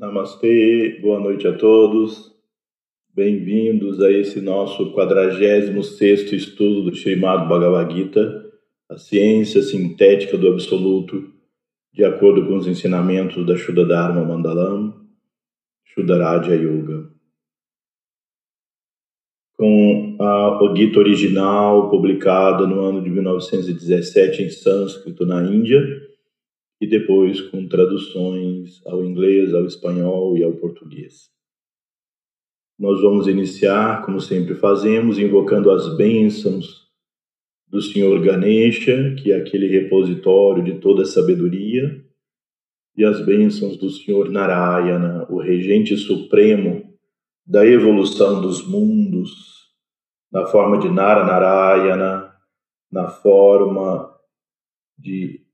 Namastê, boa noite a todos. Bem-vindos a esse nosso 46º estudo do Srimad Bhagavad Gita, a ciência sintética do absoluto, de acordo com os ensinamentos da Shuddha Dharma Mandalam, Shuddharaja Yoga. Com a o Gita original, publicada no ano de 1917 em sânscrito na Índia, e depois com traduções ao inglês, ao espanhol e ao português. Nós vamos iniciar, como sempre fazemos, invocando as bênçãos do Senhor Ganesha, que é aquele repositório de toda sabedoria, e as bênçãos do Senhor Narayana, o regente supremo da evolução dos mundos, na forma de Nara Narayana, na forma de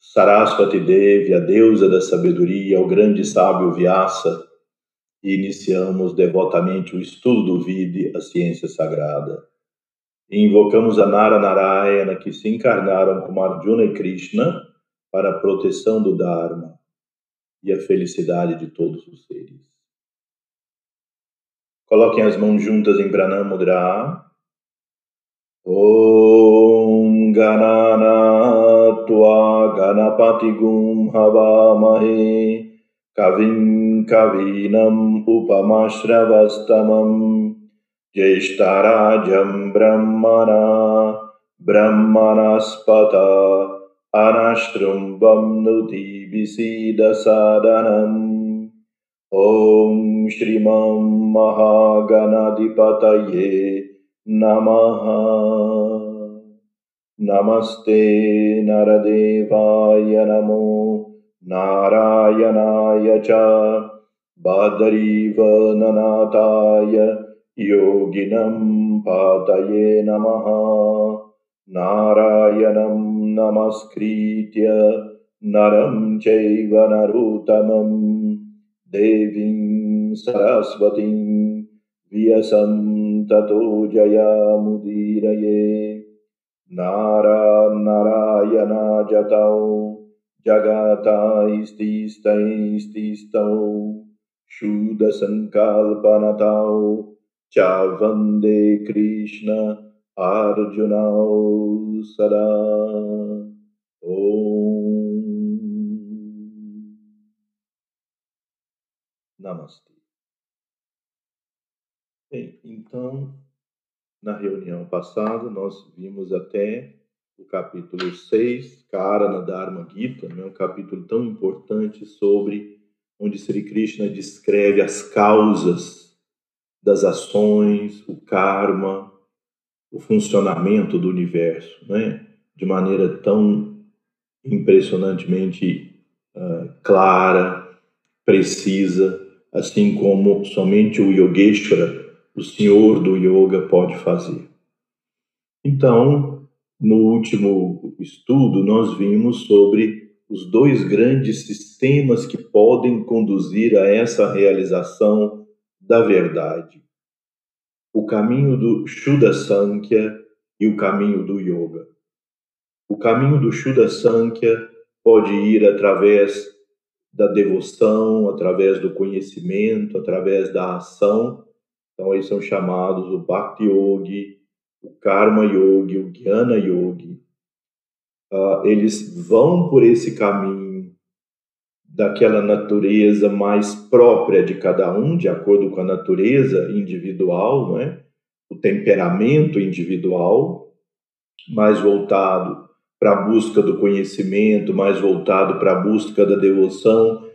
Saraswati Devi, a deusa da sabedoria, o grande sábio Vyasa, e iniciamos devotamente o estudo do Vidi, a ciência sagrada. E invocamos a Nara Narayana, que se encarnaram como Arjuna e Krishna para a proteção do Dharma e a felicidade de todos os seres. Coloquem as mãos juntas em Pranamudra. Om Ganana त्वा गणपतिगुं हवामहे। कविं कवीनम् उपमश्रवस्तमम्। ज्येष्ठराजं ब्रह्मणा ब्रह्मणस्पत अनशृम्बं नुति विसीदसादनम्। ॐ श्रीमं महागणाधिपतये नमः नमस्ते नरदेवाय नमो नारायणाय च बादरीवननाथाय योगिनं पातये नमः। नारायणं नमस्कृत्य नरं चैव नरोत्तमं देवीं सरस्वतीं व्यसं ततो जयामुदीरये Nara Narayana Jatau Jagata Ististai Ististau Shuddha Sankalpanatau Chavande Krishna Arjunau Sada Om Namaste. Bem, então Na reunião passada, nós vimos até o capítulo 6, Karana Dharma Gita, né, um capítulo tão importante sobre onde Sri Krishna descreve as causas das ações, o karma, o funcionamento do universo, né? de maneira tão impressionantemente uh, clara, precisa, assim como somente o Yogeshwara o senhor do yoga pode fazer. Então, no último estudo, nós vimos sobre os dois grandes sistemas que podem conduzir a essa realização da verdade: o caminho do Shuddha Sankhya e o caminho do Yoga. O caminho do Shuddha Sankhya pode ir através da devoção, através do conhecimento, através da ação, então, eles são chamados o Bhakti Yogi, o Karma Yogi, o Jnana Yogi. Uh, eles vão por esse caminho daquela natureza mais própria de cada um, de acordo com a natureza individual, não é? o temperamento individual, mais voltado para a busca do conhecimento, mais voltado para a busca da devoção,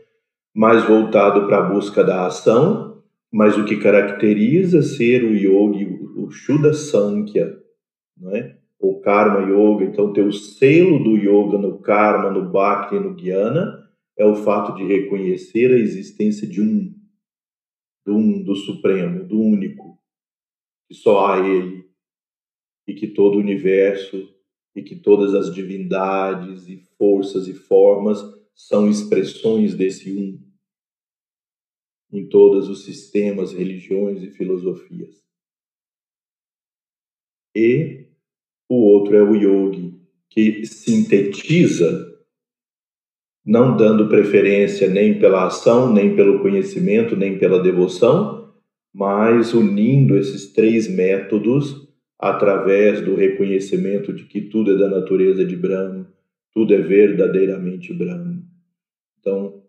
mais voltado para a busca da ação, mas o que caracteriza ser o yogi, o Shuddha Sankhya, não é? o Karma Yoga, então ter o selo do yoga no Karma, no Bhakti no Jnana, é o fato de reconhecer a existência de um, do um, do Supremo, do único, que só há Ele, e que todo o universo, e que todas as divindades e forças e formas são expressões desse um em todos os sistemas, religiões e filosofias. E o outro é o yogi, que sintetiza não dando preferência nem pela ação, nem pelo conhecimento, nem pela devoção, mas unindo esses três métodos através do reconhecimento de que tudo é da natureza de Brahma, tudo é verdadeiramente Brahma. Então,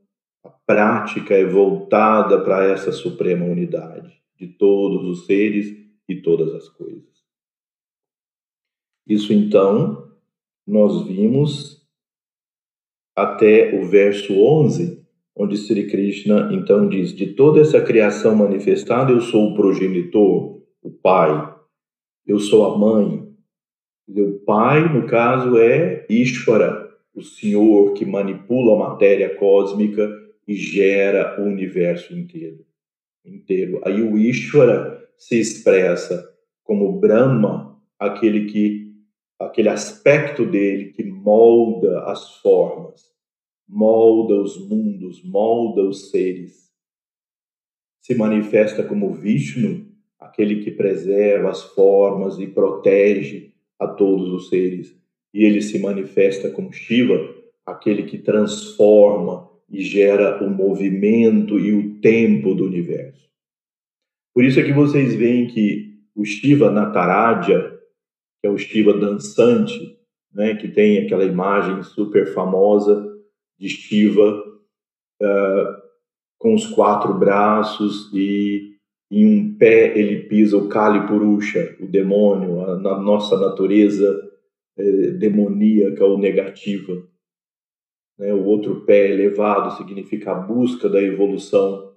a prática é voltada para essa suprema unidade de todos os seres e todas as coisas. Isso então nós vimos até o verso 11, onde Sri Krishna então diz: De toda essa criação manifestada, eu sou o progenitor, o pai, eu sou a mãe. O pai, no caso, é Ishvara, o Senhor que manipula a matéria cósmica e gera o universo inteiro. inteiro. Aí o Ishvara se expressa como Brahma, aquele que aquele aspecto dele que molda as formas, molda os mundos, molda os seres. Se manifesta como Vishnu, aquele que preserva as formas e protege a todos os seres. E ele se manifesta como Shiva, aquele que transforma e gera o movimento e o tempo do universo. Por isso é que vocês veem que o Shiva Nataraja, que é o Shiva dançante, né, que tem aquela imagem super famosa de Shiva uh, com os quatro braços e em um pé ele pisa o Kali Purusha, o demônio, a, na nossa natureza eh, demoníaca ou negativa. Né? O outro pé elevado significa a busca da evolução.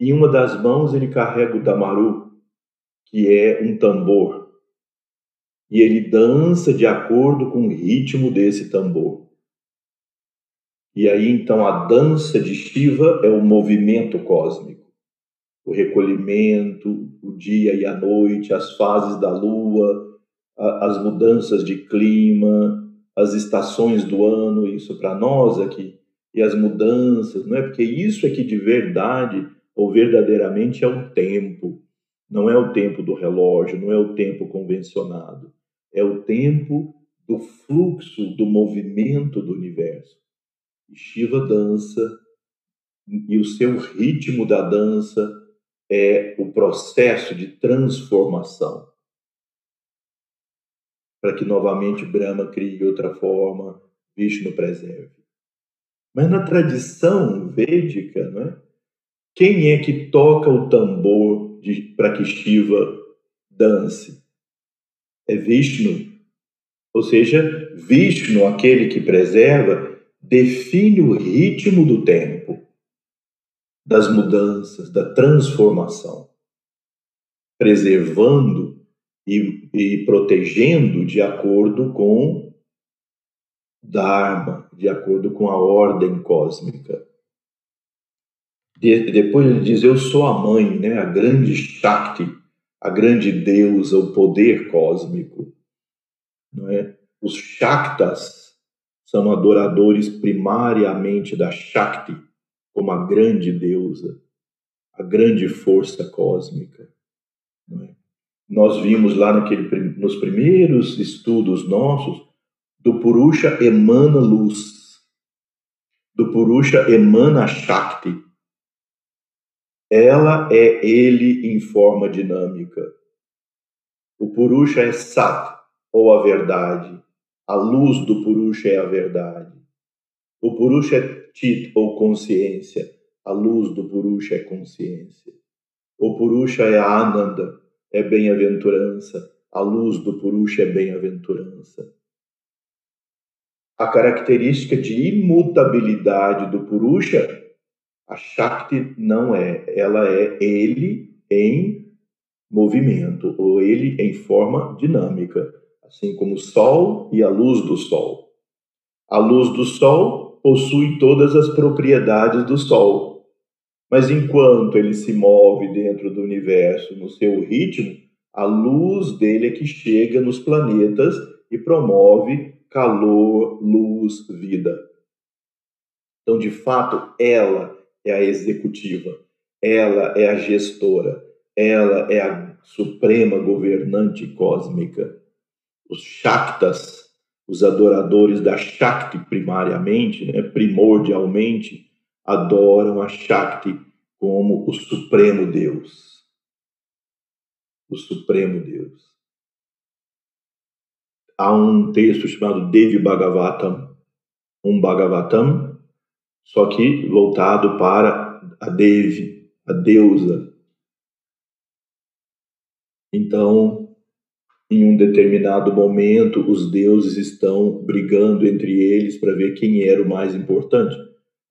Em uma das mãos ele carrega o Damaru, que é um tambor e ele dança de acordo com o ritmo desse tambor. E aí então a dança de Shiva é o movimento cósmico, o recolhimento, o dia e a noite, as fases da lua, as mudanças de clima, as estações do ano, isso para nós aqui, e as mudanças, não é? Porque isso é que de verdade ou verdadeiramente é o tempo, não é o tempo do relógio, não é o tempo convencionado é o tempo do fluxo, do movimento do universo. Shiva dança, e o seu ritmo da dança é o processo de transformação. Para que novamente Brahma crie outra forma, Vishnu preserve. Mas na tradição védica, não é? quem é que toca o tambor para que Shiva dance? é Vishnu. Ou seja, Vishnu, aquele que preserva, define o ritmo do tempo, das mudanças, da transformação, preservando e, e protegendo de acordo com Dharma, de acordo com a ordem cósmica. De, depois ele diz: Eu sou a mãe, né, a grande Shakti a grande deusa, o poder cósmico. Não é? Os Shaktas são adoradores primariamente da Shakti, como a grande deusa, a grande força cósmica. É? Nós vimos lá naquele, nos primeiros estudos nossos, do Purusha emana luz, do Purusha emana Shakti, ela é ele em forma dinâmica. O Purusha é Sat, ou a verdade. A luz do Purusha é a verdade. O Purusha é Chit, ou consciência. A luz do Purusha é consciência. O Purusha é Ananda, é bem-aventurança. A luz do Purusha é bem-aventurança. A característica de imutabilidade do Purusha a Shakti não é, ela é ele em movimento, ou ele em forma dinâmica, assim como o Sol e a luz do Sol. A luz do Sol possui todas as propriedades do Sol, mas enquanto ele se move dentro do universo no seu ritmo, a luz dele é que chega nos planetas e promove calor, luz, vida. Então, de fato, ela é a executiva, ela é a gestora, ela é a suprema governante cósmica. Os Shaktas os adoradores da Shakti primariamente, né, primordialmente, adoram a Shakti como o Supremo Deus. O Supremo Deus. Há um texto chamado Devi Bhagavatam, um Bhagavatam, só que voltado para a Devi, a deusa. Então, em um determinado momento, os deuses estão brigando entre eles para ver quem era o mais importante.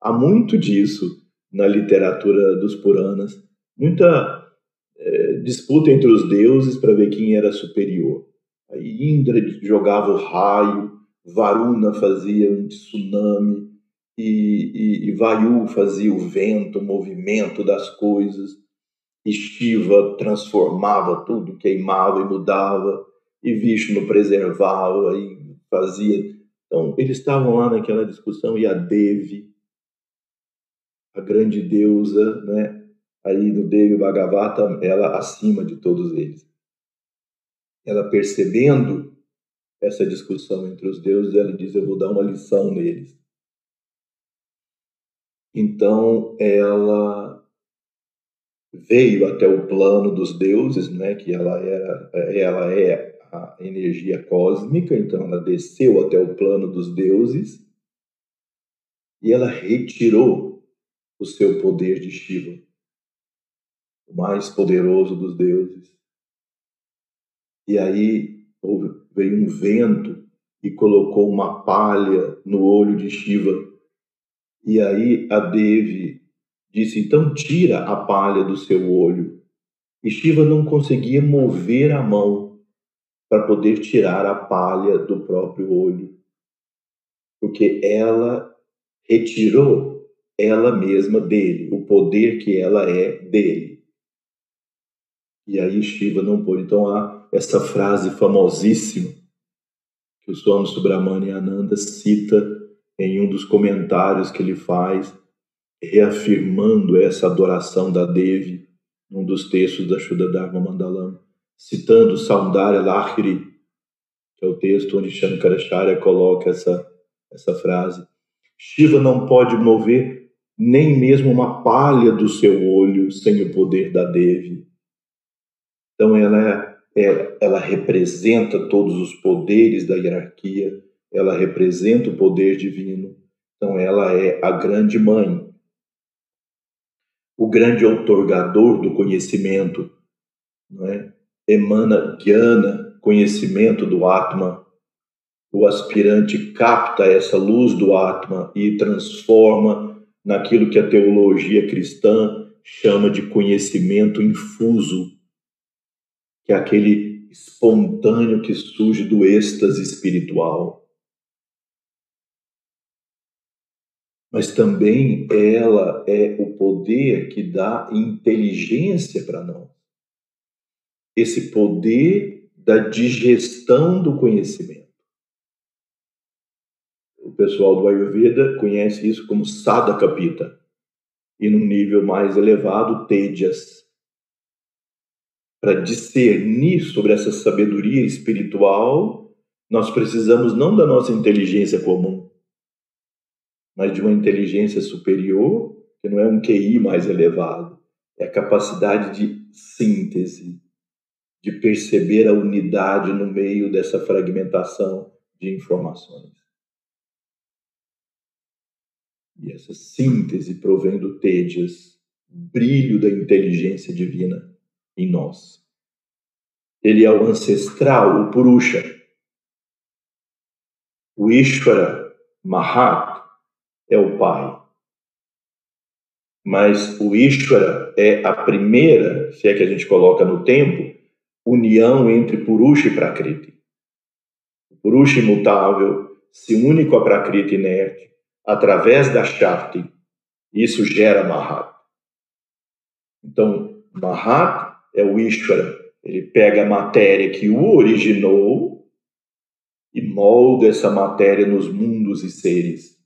Há muito disso na literatura dos Puranas, muita é, disputa entre os deuses para ver quem era superior. Aí Indra jogava o raio, Varuna fazia um tsunami, e, e, e Vayu fazia o vento, o movimento das coisas, e Shiva transformava tudo, queimava e mudava, e Vishnu preservava e fazia. Então, eles estavam lá naquela discussão, e a Devi, a grande deusa, né? aí no Devi Bhagavata, ela acima de todos eles. Ela percebendo essa discussão entre os deuses, ela diz: Eu vou dar uma lição neles. Então ela veio até o plano dos deuses, né, que ela era, ela é a energia cósmica, então ela desceu até o plano dos deuses e ela retirou o seu poder de Shiva, o mais poderoso dos deuses. E aí veio um vento e colocou uma palha no olho de Shiva e aí a Devi disse: então tira a palha do seu olho. E Shiva não conseguia mover a mão para poder tirar a palha do próprio olho, porque ela retirou ela mesma dele, o poder que ela é dele. E aí Shiva não pôde. Então há essa frase famosíssima que o Swami Subramania Ananda cita em um dos comentários que ele faz, reafirmando essa adoração da Devi, num dos textos da Shuddha Dharma Mandalam, citando Saundara Lahiri, que é o texto onde Shankaracharya coloca essa, essa frase. Shiva não pode mover nem mesmo uma palha do seu olho sem o poder da Devi. Então ela, é, é, ela representa todos os poderes da hierarquia, ela representa o poder divino, então ela é a grande mãe, o grande outorgador do conhecimento, não é? emana Jnana, conhecimento do Atma. O aspirante capta essa luz do Atma e transforma naquilo que a teologia cristã chama de conhecimento infuso, que é aquele espontâneo que surge do êxtase espiritual. mas também ela é o poder que dá inteligência para nós. Esse poder da digestão do conhecimento. Pessoal do Ayurveda conhece isso como Sadakapita, e num nível mais elevado, Tejas. Para discernir sobre essa sabedoria espiritual, nós precisamos não da nossa inteligência comum, mas de uma inteligência superior, que não é um QI mais elevado, é a capacidade de síntese, de perceber a unidade no meio dessa fragmentação de informações. E essa síntese provém do brilho da inteligência divina em nós. Ele é o ancestral, o Purusha. O Ishvara, Mahat, é o Pai. Mas o Ishvara é a primeira, se é que a gente coloca no tempo, união entre Purusha e Prakriti. O Purusha imutável se une com a Prakriti inerte através da Shakti. Isso gera Mahat. Então, Mahat é o Ishvara. Ele pega a matéria que o originou e molda essa matéria nos mundos e seres.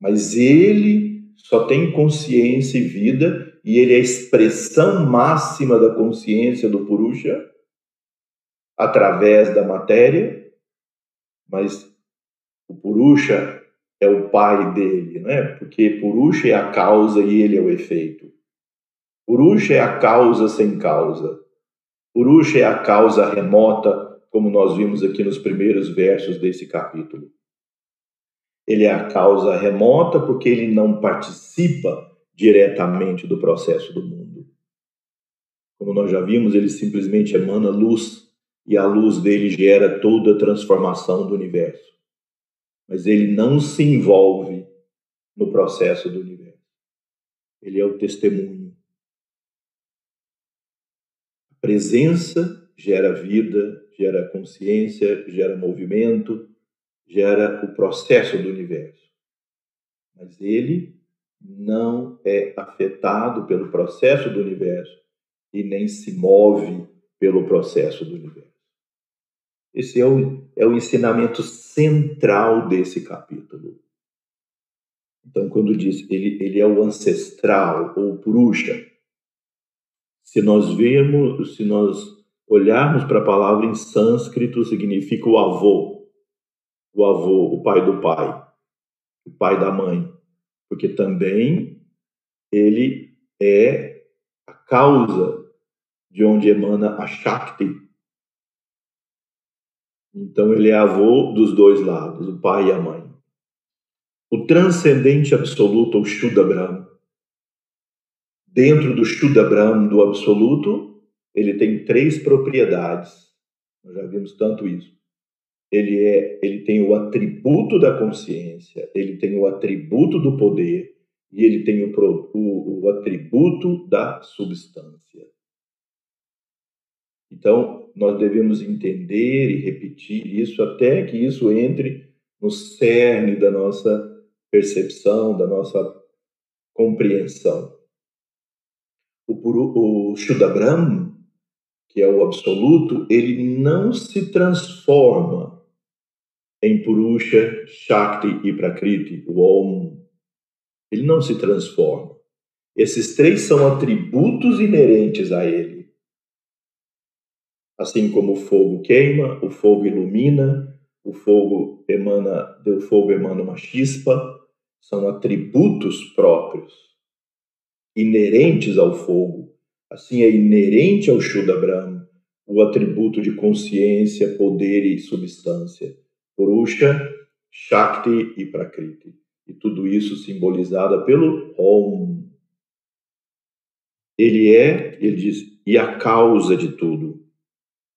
Mas ele só tem consciência e vida e ele é a expressão máxima da consciência do Purusha através da matéria mas o Purusha é o pai dele, né? Porque Purusha é a causa e ele é o efeito. Purusha é a causa sem causa. Purusha é a causa remota, como nós vimos aqui nos primeiros versos desse capítulo. Ele é a causa remota porque ele não participa diretamente do processo do mundo. Como nós já vimos, ele simplesmente emana luz e a luz dele gera toda a transformação do universo. Mas ele não se envolve no processo do universo. Ele é o testemunho. A presença gera vida, gera consciência, gera movimento, gera o processo do universo. Mas ele não é afetado pelo processo do universo e nem se move pelo processo do universo. Esse é o, é o ensinamento central desse capítulo. Então, quando diz ele, ele é o ancestral ou purusha, se nós vemos, se nós olharmos para a palavra em sânscrito, significa o avô, o avô, o pai do pai, o pai da mãe, porque também ele é a causa de onde emana a Shakti, então ele é avô dos dois lados, o pai e a mãe. O transcendente absoluto, o Shuddha. Dentro do Shuddha do absoluto, ele tem três propriedades. Nós já vimos tanto isso. Ele é, ele tem o atributo da consciência, ele tem o atributo do poder e ele tem o, o, o atributo da substância. Então, nós devemos entender e repetir isso até que isso entre no cerne da nossa percepção, da nossa compreensão. O, Puru, o que é o absoluto, ele não se transforma em Purusha, Shakti e Prakriti, o Om. Ele não se transforma. Esses três são atributos inerentes a ele. Assim como o fogo queima, o fogo ilumina, o fogo emana, do fogo emana uma chispa, são atributos próprios, inerentes ao fogo. Assim é inerente ao Shuddha Brahma o atributo de consciência, poder e substância. Purusha, Shakti e Prakriti. E tudo isso simbolizado pelo Om. Ele é, ele diz, e a causa de tudo.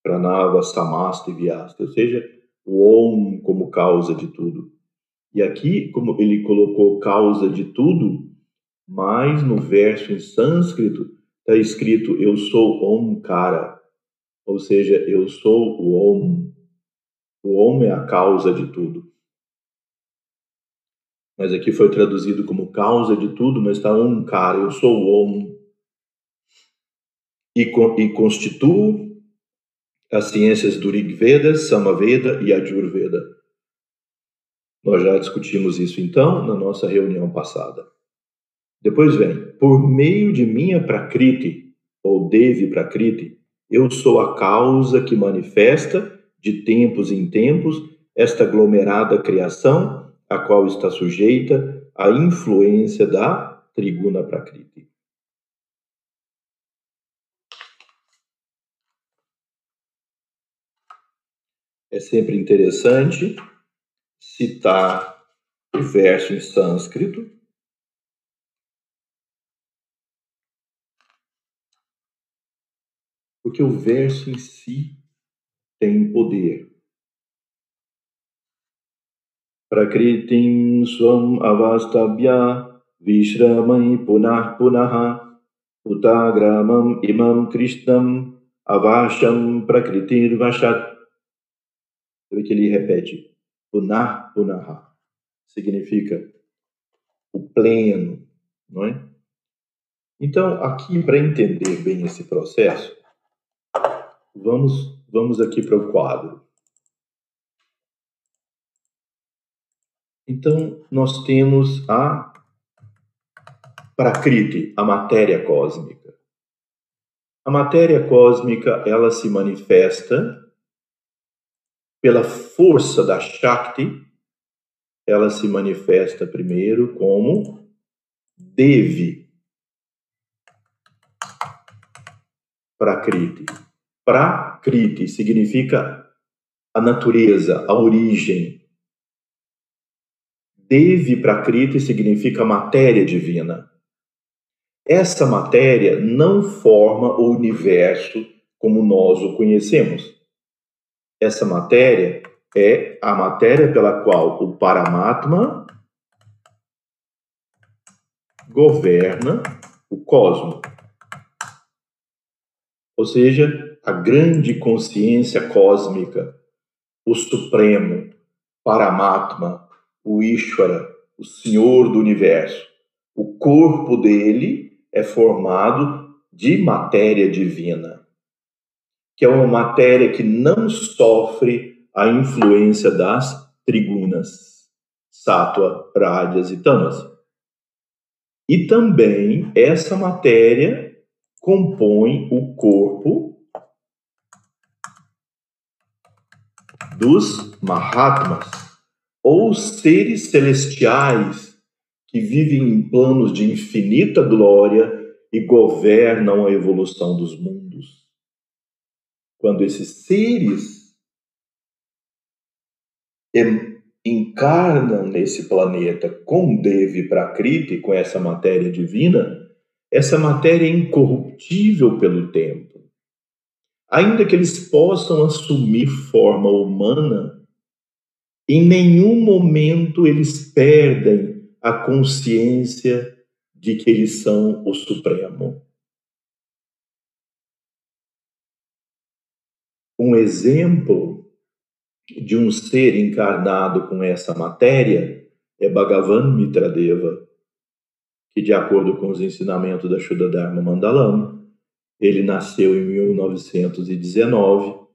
Pranava, Samasta e Vyasta, ou seja, o Om como causa de tudo. E aqui, como ele colocou causa de tudo, mas no verso em sânscrito está escrito eu sou Omkara, ou seja, eu sou o Om. O Om é a causa de tudo. Mas aqui foi traduzido como causa de tudo, mas está Omkara, eu sou o Om. E, e constituo as ciências do Rig Veda, Samaveda e Ajurveda. Nós já discutimos isso então na nossa reunião passada. Depois vem, por meio de minha Prakriti, ou Devi Prakriti, eu sou a causa que manifesta, de tempos em tempos, esta aglomerada criação, a qual está sujeita à influência da Triguna Prakriti. É sempre interessante citar o verso em sânscrito. Porque o verso em si tem poder. Prakritim swam avastabhya vishramai punah punaha utagramam imam krishnam avasham prakritir vashat que ele repete, punar, punaha, significa o pleno, não é? Então, aqui, para entender bem esse processo, vamos, vamos aqui para o quadro. Então, nós temos a Prakriti, a matéria cósmica. A matéria cósmica, ela se manifesta pela força da Shakti, ela se manifesta primeiro como Devi Prakriti. Prakriti significa a natureza, a origem. Devi Prakriti significa matéria divina. Essa matéria não forma o universo como nós o conhecemos. Essa matéria é a matéria pela qual o Paramatma governa o cosmos. Ou seja, a grande consciência cósmica, o Supremo, Paramatma, o Ishvara, o Senhor do Universo. O corpo dele é formado de matéria divina, que é uma matéria que não sofre a influência das trigunas, sátua, rádias e tamas. E também essa matéria compõe o corpo dos Mahatmas, ou seres celestiais que vivem em planos de infinita glória e governam a evolução dos mundos. Quando esses seres encarnam nesse planeta com Devi Prakriti, com essa matéria divina, essa matéria é incorruptível pelo tempo. Ainda que eles possam assumir forma humana, em nenhum momento eles perdem a consciência de que eles são o Supremo. Um exemplo de um ser encarnado com essa matéria é Bhagavan Mitradeva, que, de acordo com os ensinamentos da Shuddha Dharma Mandalam, ele nasceu em 1919,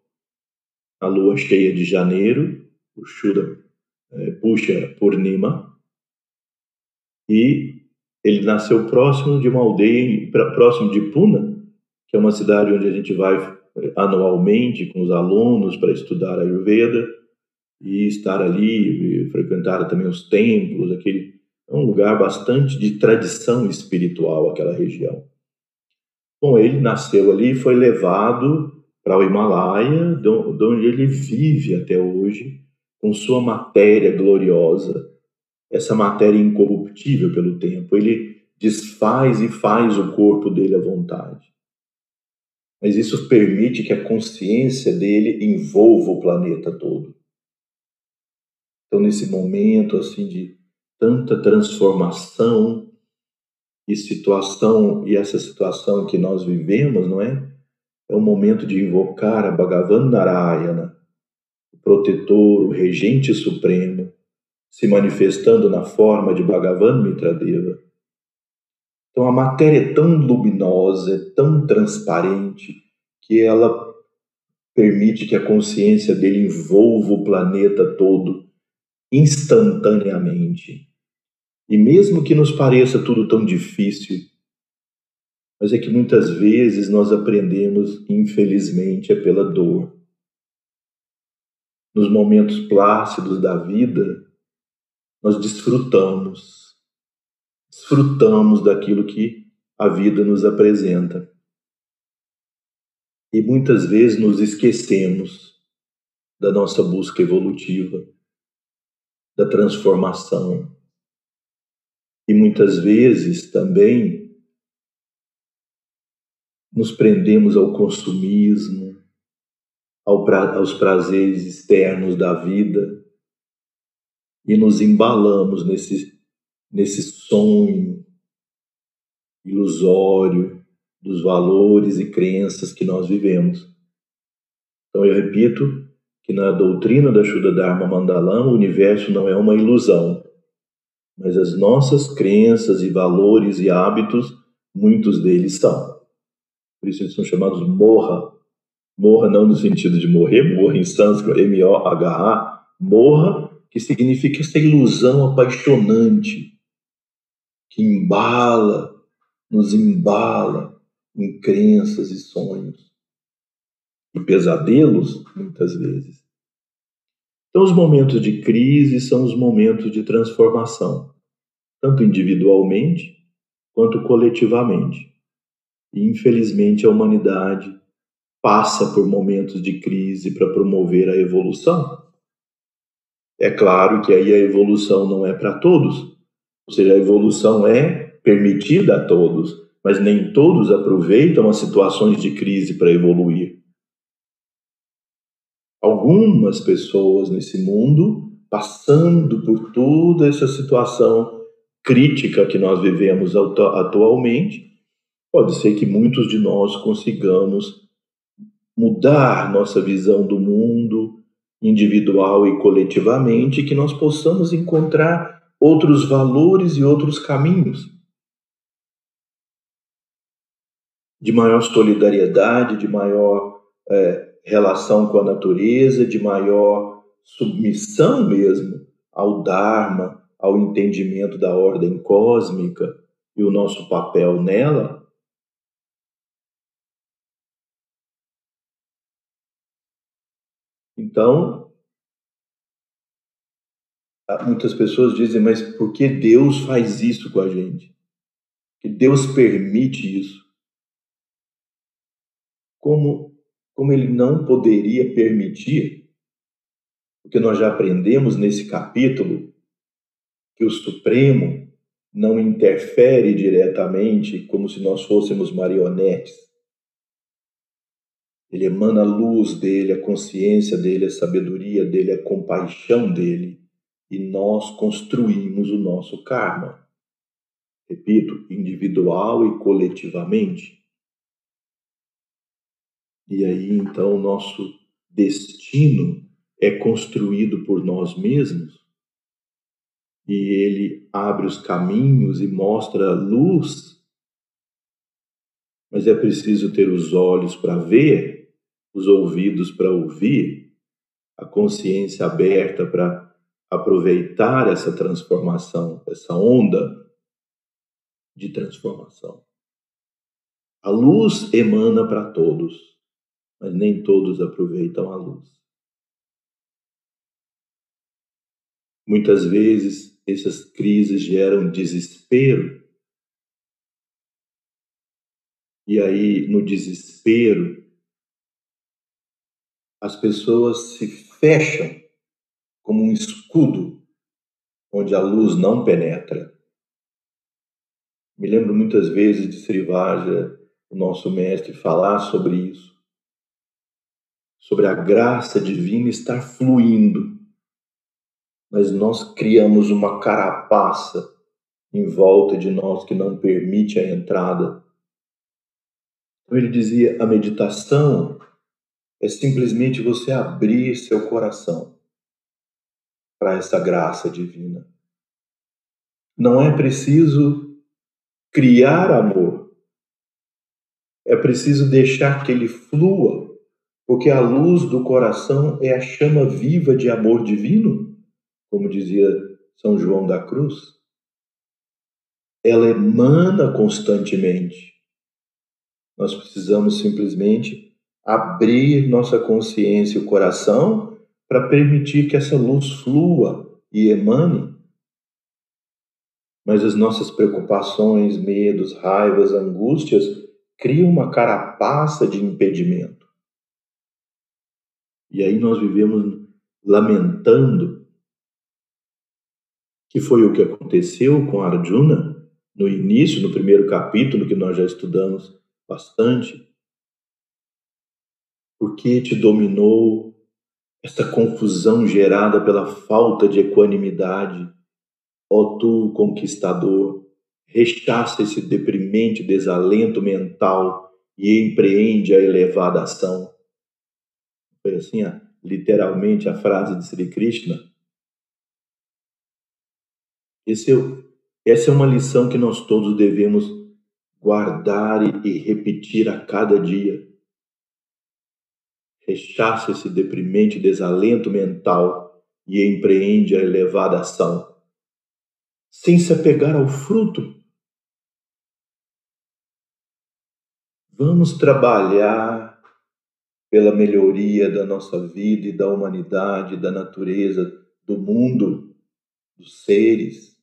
a lua cheia de janeiro, o Shuddha é, Pusha Purnima, e ele nasceu próximo de uma aldeia, próximo de Puna, que é uma cidade onde a gente vai anualmente com os alunos para estudar Ayurveda e estar ali, e frequentar também os templos, aquele é um lugar bastante de tradição espiritual aquela região. Bom, ele nasceu ali e foi levado para o Himalaia, de onde ele vive até hoje, com sua matéria gloriosa, essa matéria incorruptível pelo tempo. Ele desfaz e faz o corpo dele à vontade mas isso permite que a consciência dele envolva o planeta todo. Então, nesse momento assim de tanta transformação e situação, e essa situação que nós vivemos, não é? É o momento de invocar a Bhagavan Narayana, o protetor, o regente supremo, se manifestando na forma de Bhagavan Mitradeva então a matéria é tão luminosa, é tão transparente, que ela permite que a consciência dele envolva o planeta todo instantaneamente. E mesmo que nos pareça tudo tão difícil, mas é que muitas vezes nós aprendemos, infelizmente, é pela dor. Nos momentos plácidos da vida, nós desfrutamos desfrutamos daquilo que a vida nos apresenta. E muitas vezes nos esquecemos da nossa busca evolutiva, da transformação. E muitas vezes também nos prendemos ao consumismo, ao pra, aos prazeres externos da vida e nos embalamos nesse nesse sonho ilusório dos valores e crenças que nós vivemos. Então eu repito que na doutrina da Shuddha Dharma Mandalam o universo não é uma ilusão, mas as nossas crenças e valores e hábitos, muitos deles são. Por isso eles são chamados morra. Morra não no sentido de morrer, morra em sânscrito, M-O-H-A, morra, que significa essa ilusão apaixonante, que embala, nos embala em crenças e sonhos e pesadelos, muitas vezes, Então, os momentos de crise são os momentos de transformação, tanto individualmente quanto coletivamente. E, infelizmente, a humanidade passa por momentos de crise para promover a evolução. É claro que aí a evolução não é para todos, ou seja, a evolução é permitida a todos, mas nem todos aproveitam as situações de crise para evoluir. Algumas pessoas nesse mundo, passando por toda essa situação crítica que nós vivemos atualmente, pode ser que muitos de nós consigamos mudar nossa visão do mundo individual e coletivamente, que nós possamos encontrar outros valores e outros caminhos de maior solidariedade, de maior é, relação com a natureza, de maior submissão mesmo ao Dharma, ao entendimento da ordem cósmica e o nosso papel nela. Então, muitas pessoas dizem, mas por que Deus faz isso com a gente? Que Deus permite isso? como, como ele não poderia permitir, porque nós já aprendemos nesse capítulo que o Supremo não interfere diretamente como se nós fôssemos marionetes. Ele emana a luz dele, a consciência dele, a sabedoria dele, a compaixão dele, e nós construímos o nosso karma. Repito, individual e coletivamente. E aí então nosso destino é construído por nós mesmos e ele abre os caminhos e mostra a luz. Mas é preciso ter os olhos para ver, os ouvidos para ouvir, a consciência aberta para aproveitar essa transformação, essa onda de transformação. A luz emana para todos mas nem todos aproveitam a luz. Muitas vezes essas crises geram desespero. E aí, no desespero, as pessoas se fecham como um escudo onde a luz não penetra. Me lembro muitas vezes de Srivaja, o nosso mestre, falar sobre isso sobre a graça divina estar fluindo, mas nós criamos uma carapaça em volta de nós que não permite a entrada. Então ele dizia: a meditação é simplesmente você abrir seu coração para essa graça divina. Não é preciso criar amor, é preciso deixar que ele flua porque a luz do coração é a chama viva de amor divino, como dizia São João da Cruz. Ela emana constantemente. Nós precisamos simplesmente abrir nossa consciência e o coração para permitir que essa luz flua e emane. Mas as nossas preocupações, medos, raivas, angústias criam uma carapaça de impedimento. E aí nós vivemos lamentando que foi o que aconteceu com Arjuna no início, no primeiro capítulo que nós já estudamos bastante. Porque te dominou esta confusão gerada pela falta de equanimidade? Ó tu, conquistador, rechaça esse deprimente desalento mental e empreende a elevada ação foi assim, a, literalmente, a frase de Sri Krishna. Esse é, essa é uma lição que nós todos devemos guardar e repetir a cada dia. Rechaça esse deprimente desalento mental e empreende a elevada ação, sem se apegar ao fruto. Vamos trabalhar pela melhoria da nossa vida e da humanidade, da natureza, do mundo, dos seres.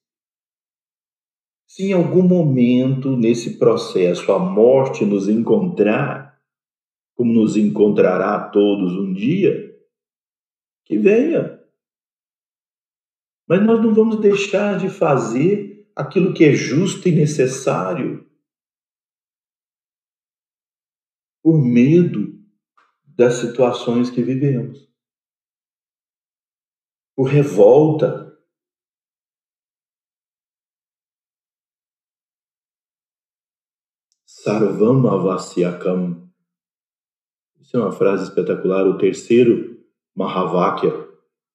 Se em algum momento nesse processo a morte nos encontrar, como nos encontrará a todos um dia, que venha. Mas nós não vamos deixar de fazer aquilo que é justo e necessário por medo das situações que vivemos, por revolta. Sarvam Avasyakam. Isso é uma frase espetacular, o terceiro Mahavakya,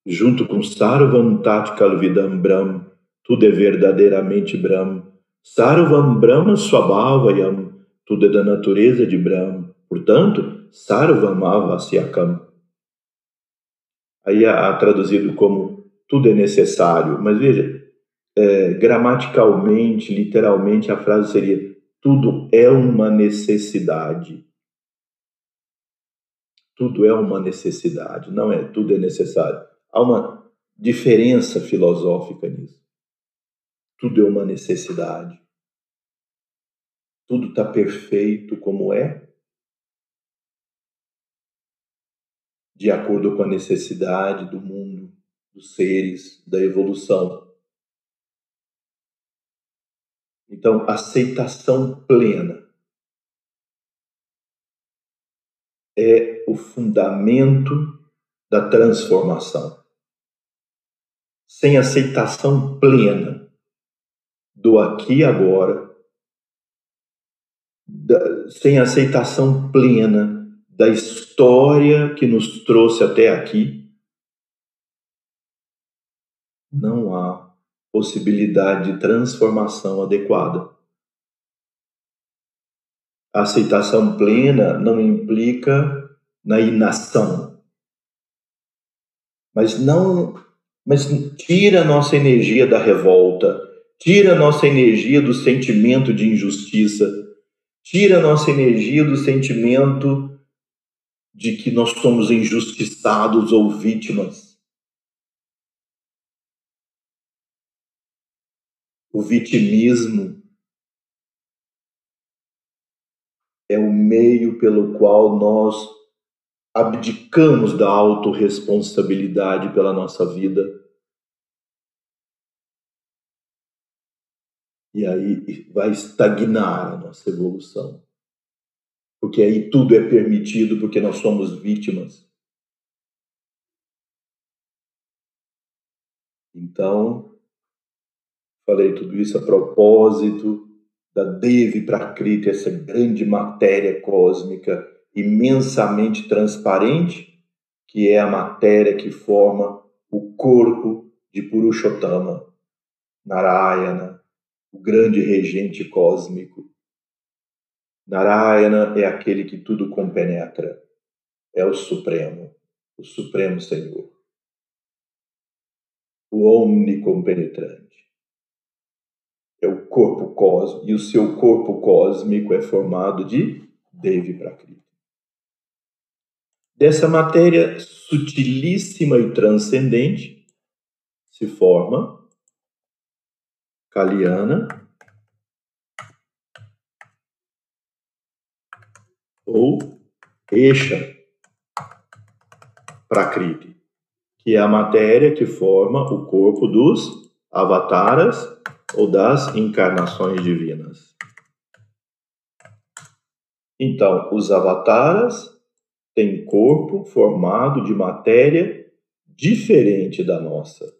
junto com Sarvam Tatkal Vidam Brahm, tudo é verdadeiramente Brahm. Sarvam Brahma Swabhavayam, tudo é da natureza de Brahm. Portanto, Sarvamavasyakam. Aí há traduzido como tudo é necessário, mas veja, é, gramaticalmente, literalmente, a frase seria tudo é uma necessidade. Tudo é uma necessidade, não é tudo é necessário. Há uma diferença filosófica nisso. Tudo é uma necessidade. Tudo está perfeito como é, de acordo com a necessidade do mundo, dos seres, da evolução. Então, aceitação plena é o fundamento da transformação. Sem aceitação plena do aqui e agora, da, sem aceitação plena da história que nos trouxe até aqui, não há possibilidade de transformação adequada. A aceitação plena não implica na inação, mas não, mas tira a nossa energia da revolta, tira a nossa energia do sentimento de injustiça, tira a nossa energia do sentimento de que nós somos injustiçados ou vítimas. O vitimismo é o meio pelo qual nós abdicamos da autorresponsabilidade pela nossa vida. E aí vai estagnar a nossa evolução porque aí tudo é permitido porque nós somos vítimas. Então, falei tudo isso a propósito da Devi Prakriti, essa grande matéria cósmica imensamente transparente, que é a matéria que forma o corpo de Purushottama, Narayana, o grande regente cósmico. Narayana é aquele que tudo compenetra, é o Supremo, o Supremo Senhor, o omnicompenetrante. É o corpo cósmico, e o seu corpo cósmico é formado de Devi Prakriti. Dessa matéria sutilíssima e transcendente se forma Kalyana, ou Esha Prakriti, que é a matéria que forma o corpo dos avataras ou das encarnações divinas. Então, os avataras têm corpo formado de matéria diferente da nossa.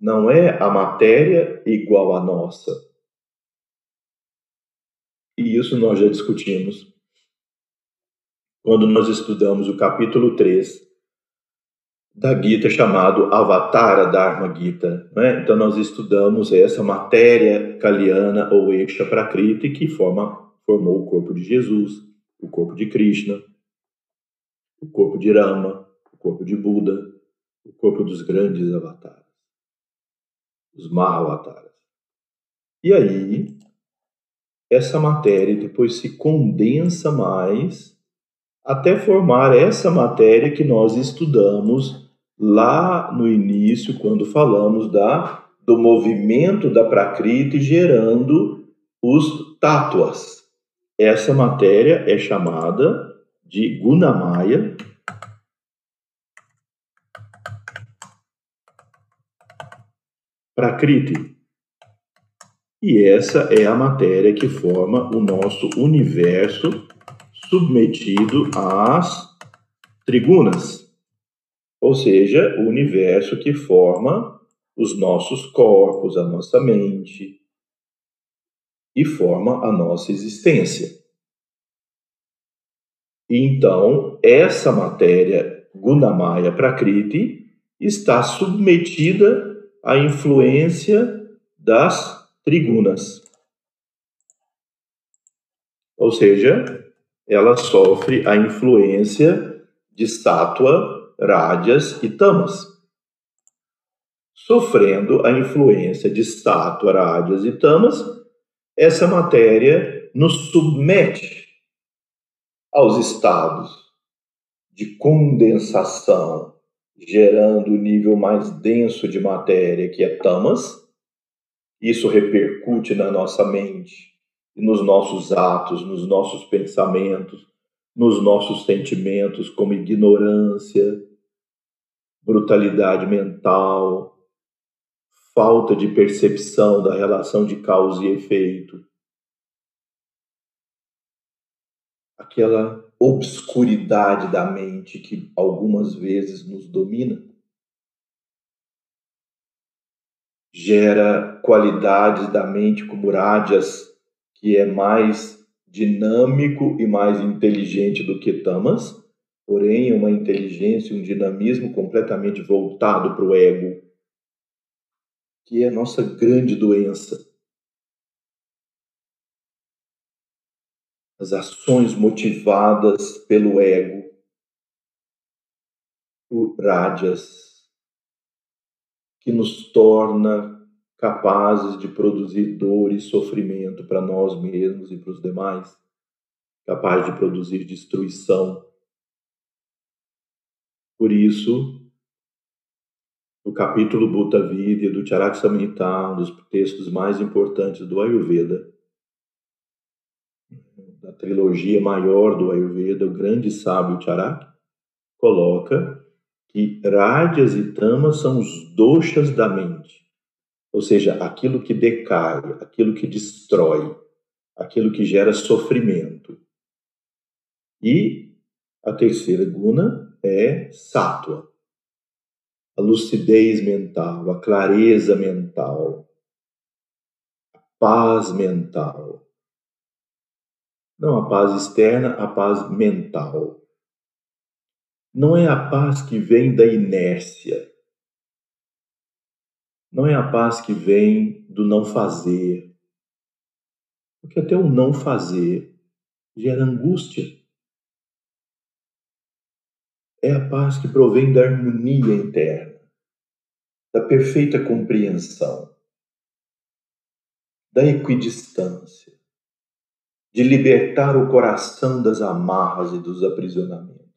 Não é a matéria igual à nossa. E isso nós já discutimos quando nós estudamos o capítulo 3 da Gita chamado Avatara Dharma Gita. Né? Então nós estudamos essa matéria kaliana ou Eksha Prakriti que forma, formou o corpo de Jesus, o corpo de Krishna, o corpo de Rama, o corpo de Buda, o corpo dos grandes avatares, os Mahavataras. E aí, essa matéria depois se condensa mais até formar essa matéria que nós estudamos lá no início, quando falamos da, do movimento da Prakriti gerando os tátuas. Essa matéria é chamada de Gunamaya. Prakriti. E essa é a matéria que forma o nosso universo submetido às trigunas, ou seja, o universo que forma os nossos corpos, a nossa mente e forma a nossa existência. Então, essa matéria Gunamaya Prakriti está submetida à influência das trigunas. Ou seja, ela sofre a influência de Sattva, Rádias e Tamas. Sofrendo a influência de Sattva, Rádias e Tamas, essa matéria nos submete aos estados de condensação, gerando o nível mais denso de matéria, que é tamas. Isso repercute na nossa mente, nos nossos atos, nos nossos pensamentos, nos nossos sentimentos, como ignorância, brutalidade mental, falta de percepção da relação de causa e efeito, aquela obscuridade da mente que algumas vezes nos domina. Gera qualidades da mente como rádias que é mais dinâmico e mais inteligente do que Tamas, porém uma inteligência, um dinamismo completamente voltado para o ego, que é a nossa grande doença. As ações motivadas pelo ego, por rádias, que nos torna capazes de produzir dor e sofrimento para nós mesmos e para os demais, capaz de produzir destruição. Por isso, o capítulo Bhuta Vidya do Charak Samhita, um dos textos mais importantes do Ayurveda, da trilogia maior do Ayurveda, o grande sábio Charak, coloca que Rádias e Tamas são os doshas da mente ou seja, aquilo que decai, aquilo que destrói, aquilo que gera sofrimento. E a terceira guna é sátua, a lucidez mental, a clareza mental, a paz mental. Não a paz externa, a paz mental. Não é a paz que vem da inércia, não é a paz que vem do não fazer. Porque até o não fazer gera angústia. É a paz que provém da harmonia interna, da perfeita compreensão, da equidistância, de libertar o coração das amarras e dos aprisionamentos,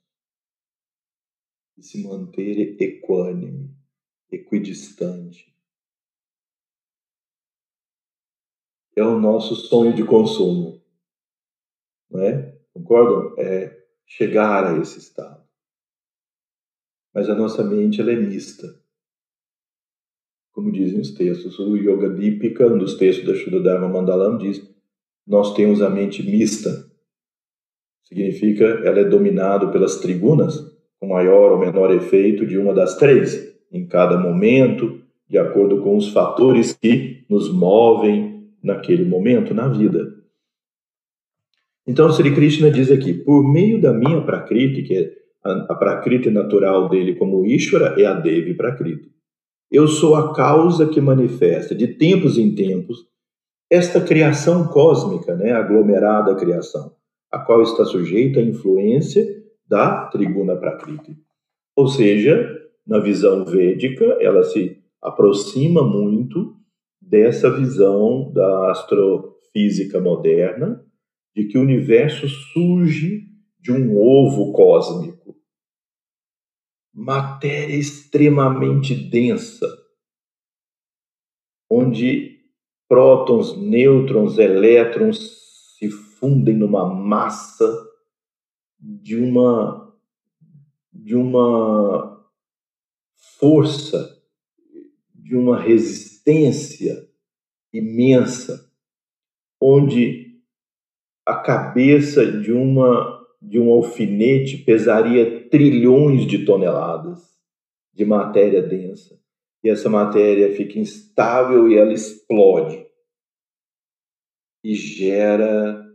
e se manter equânime, equidistante, é o nosso sonho de consumo. Não é? Concordam? É chegar a esse estado. Mas a nossa mente ela é mista. Como dizem os textos, o Yoga Dipika, um dos textos da Shuddha Mandalam, diz: Nós temos a mente mista. Significa ela é dominada pelas trigunas, com maior ou menor efeito de uma das três, em cada momento, de acordo com os fatores que nos movem naquele momento na vida. Então, Sri Krishna diz aqui: por meio da minha Prakriti, que é a, Prakriti natural dele como Ishvara, é a Devi Prakriti. Eu sou a causa que manifesta, de tempos em tempos, esta criação cósmica, né, aglomerada criação, a qual está sujeita à influência da Triguna Prakriti. Ou seja, na visão védica, ela se aproxima muito dessa visão da astrofísica moderna de que o universo surge de um ovo cósmico. Matéria extremamente densa, onde prótons, nêutrons, elétrons se fundem numa massa de uma de uma força, de uma resistência imensa, onde a cabeça de uma de um alfinete pesaria trilhões de toneladas de matéria densa. E essa matéria fica instável e ela explode. E gera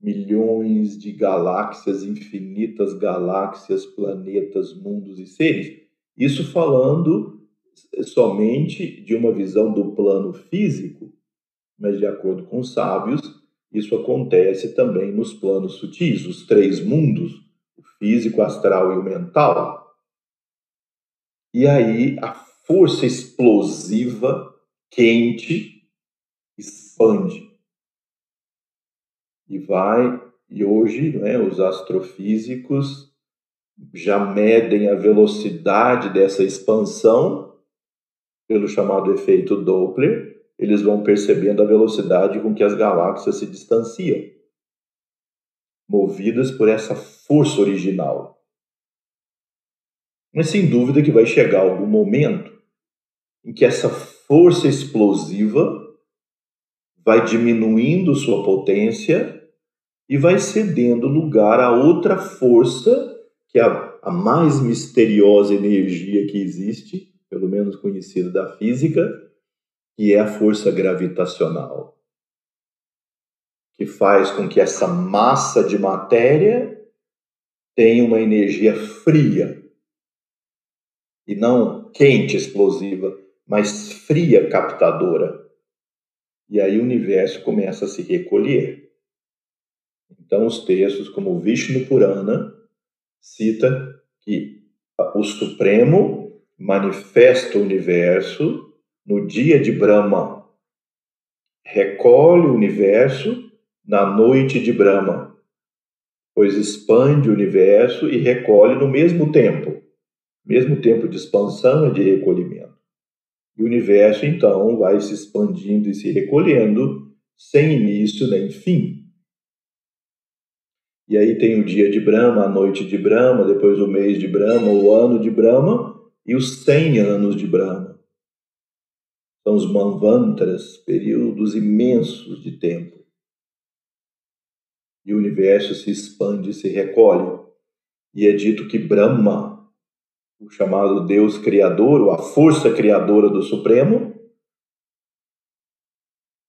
milhões de galáxias, infinitas galáxias, planetas, mundos e seres. Isso falando somente de uma visão do plano físico, mas de acordo com os sábios, isso acontece também nos planos sutis, os três mundos, o físico, astral e o mental. E aí a força explosiva, quente, expande. E vai, e hoje né, os astrofísicos já medem a velocidade dessa expansão pelo chamado efeito Doppler, eles vão percebendo a velocidade com que as galáxias se distanciam, movidas por essa força original. Mas sem dúvida que vai chegar algum momento em que essa força explosiva vai diminuindo sua potência e vai cedendo lugar a outra força, que é a, mais misteriosa energia que existe, pelo menos conhecida da física, que é a força gravitacional, que faz com que essa massa de matéria tenha uma energia fria e não quente explosiva, mas fria captadora. E aí o universo começa a se recolher. Então os textos como Vishnu Purana cita que o Supremo manifesta o universo no dia de Brahma, recolhe o universo na noite de Brahma, pois expande o universo e recolhe no mesmo tempo. Mesmo tempo de expansão e de recolhimento. E o universo, então, vai se expandindo e se recolhendo sem início nem fim. E aí tem o dia de Brahma, a noite de Brahma, depois o mês de Brahma, o ano de Brahma e os 100 anos de Brahma. São os manvantras, períodos imensos de tempo. E o universo se expande e se recolhe. E é dito que Brahma, o chamado Deus Criador, ou a força criadora do Supremo,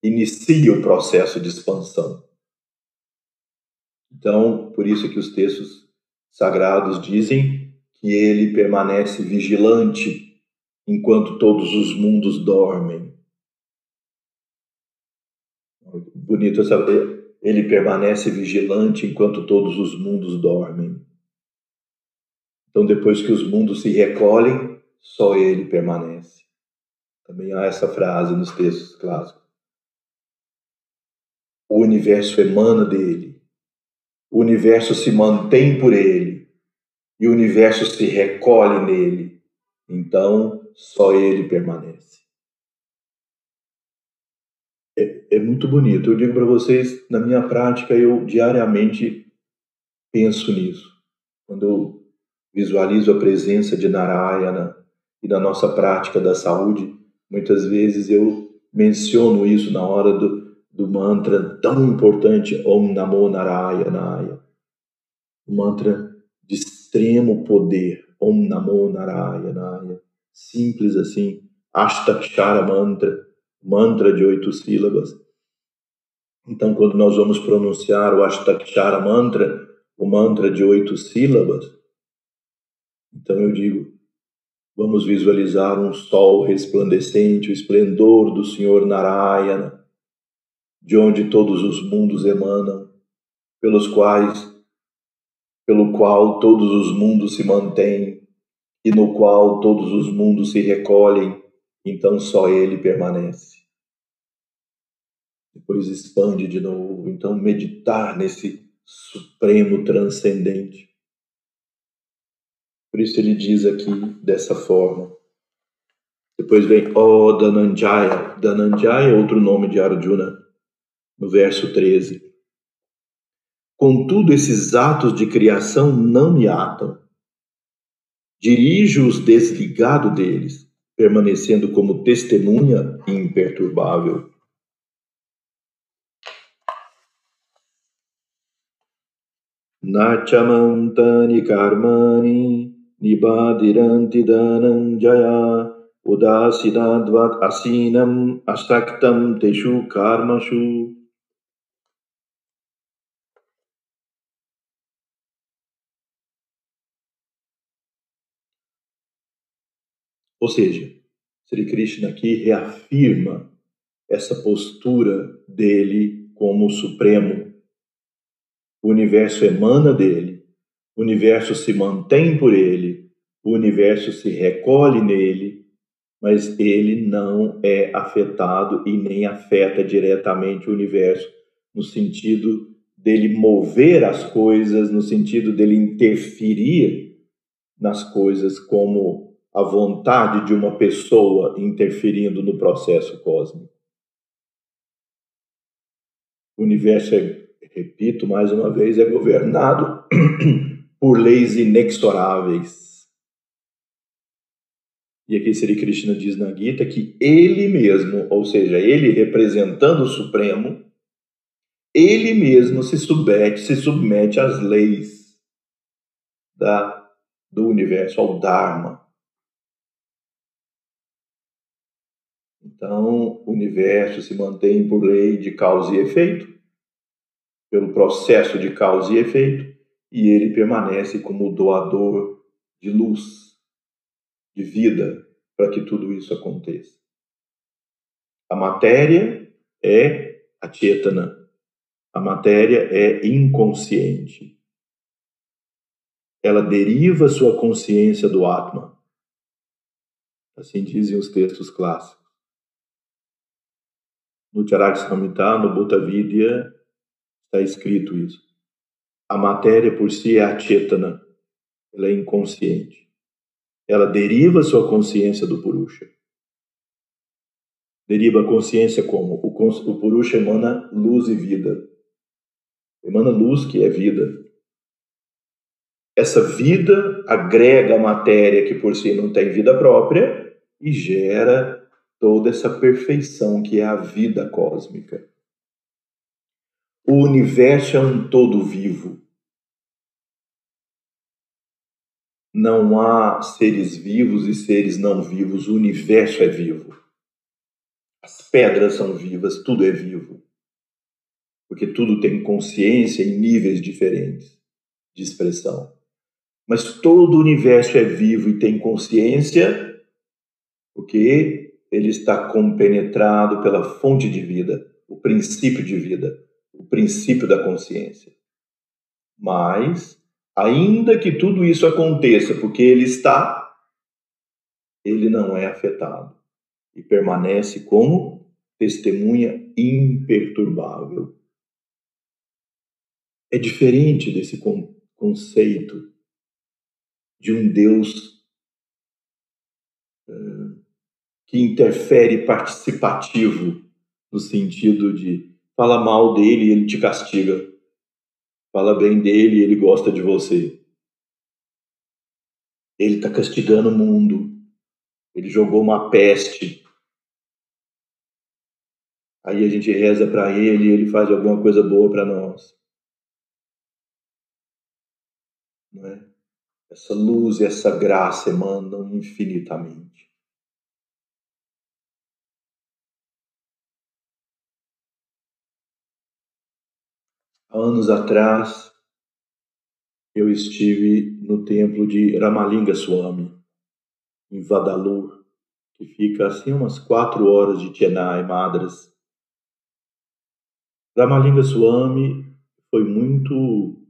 inicia o processo de expansão. Então, por isso que os textos sagrados dizem que ele permanece vigilante enquanto todos os mundos dormem. Bonito saber, ele permanece vigilante enquanto todos os mundos dormem. Então, depois que os mundos se recolhem, só ele permanece. Também há essa frase nos textos clássicos. O universo emana dele, o universo se mantém por ele, e o universo se recolhe nele. Então, só ele permanece. É, é muito bonito. Eu digo para vocês, na minha prática, eu diariamente penso nisso. Quando eu visualizo a presença de Narayana e na nossa prática da saúde, muitas vezes eu menciono isso na hora do, do mantra tão importante Om Namo Narayana. Um mantra extremo poder. Om Namo Narayana simples assim, Ashtakshara Mantra, mantra de oito sílabas. Então, quando nós vamos pronunciar o Ashtakshara Mantra, o mantra de oito sílabas, então eu digo, vamos visualizar um sol resplandecente, o esplendor do Senhor Narayana, de onde todos os mundos emanam, pelos quais, pelo qual todos os mundos se mantêm, e no qual todos os mundos se recolhem, então só ele permanece. Depois expande de novo. Então, meditar nesse supremo transcendente. Por isso ele diz aqui dessa forma. Depois vem O oh, Dananjaya. Dananjaya é outro nome de Arjuna, no verso 13. Contudo, esses atos de criação não me atam. Dirijo-os desligado deles, permanecendo como testemunha imperturbável. Nachamantani karmani nibadiranti dananjaya udasinadvat asinam astaktam teshu karmashu Ou seja, Sri Krishna aqui reafirma essa postura dele como supremo. O universo emana dele, o universo se mantém por ele, o universo se recolhe nele, mas ele não é afetado e nem afeta diretamente o universo, no sentido dele mover as coisas, no sentido dele interferir nas coisas como a vontade de uma pessoa interferindo no processo cósmico. O universo, é, repito mais uma vez, é governado por leis inexoráveis. E aqui Sri Krishna diz na Gita que ele mesmo, ou seja, ele representando o Supremo, ele mesmo se submete, se submete às leis da, do universo, ao Dharma. Então, o universo se mantém por lei de causa e efeito, pelo processo de causa e efeito, e ele permanece como doador de luz, de vida, para que tudo isso aconteça. A matéria é a Chetana, a matéria é inconsciente. Ela deriva sua consciência do Atma. Assim dizem os textos clássicos no Charakshamhita, no Bhuta Vidya, está escrito isso. A matéria por si é a chetana, ela é inconsciente. Ela deriva sua consciência do Purusha. Deriva a consciência como? O, o Purusha emana luz e vida. Emana luz que é vida. Essa vida agrega a matéria que por si não tem vida própria e gera toda essa perfeição que é a vida cósmica. O universo é um todo vivo. Não há seres vivos e seres não vivos, o universo é vivo. As pedras são vivas, tudo é vivo. Porque tudo tem consciência em níveis diferentes de expressão. Mas todo o universo é vivo e tem consciência, porque ele está compenetrado pela fonte de vida, o princípio de vida, o princípio da consciência. Mas, ainda que tudo isso aconteça porque ele está, ele não é afetado e permanece como testemunha imperturbável. É diferente desse conceito de um Deus que interfere participativo, no sentido de fala mal dele ele te castiga, fala bem dele ele gosta de você. Ele está castigando o mundo, ele jogou uma peste. Aí a gente reza para ele e ele faz alguma coisa boa para nós. Não é? Essa luz e essa graça emanam infinitamente. Anos atrás, eu estive no templo de Ramalinga Swami, em Vadalur, que fica assim umas quatro horas de Chennai, Madras. Ramalinga Swami foi muito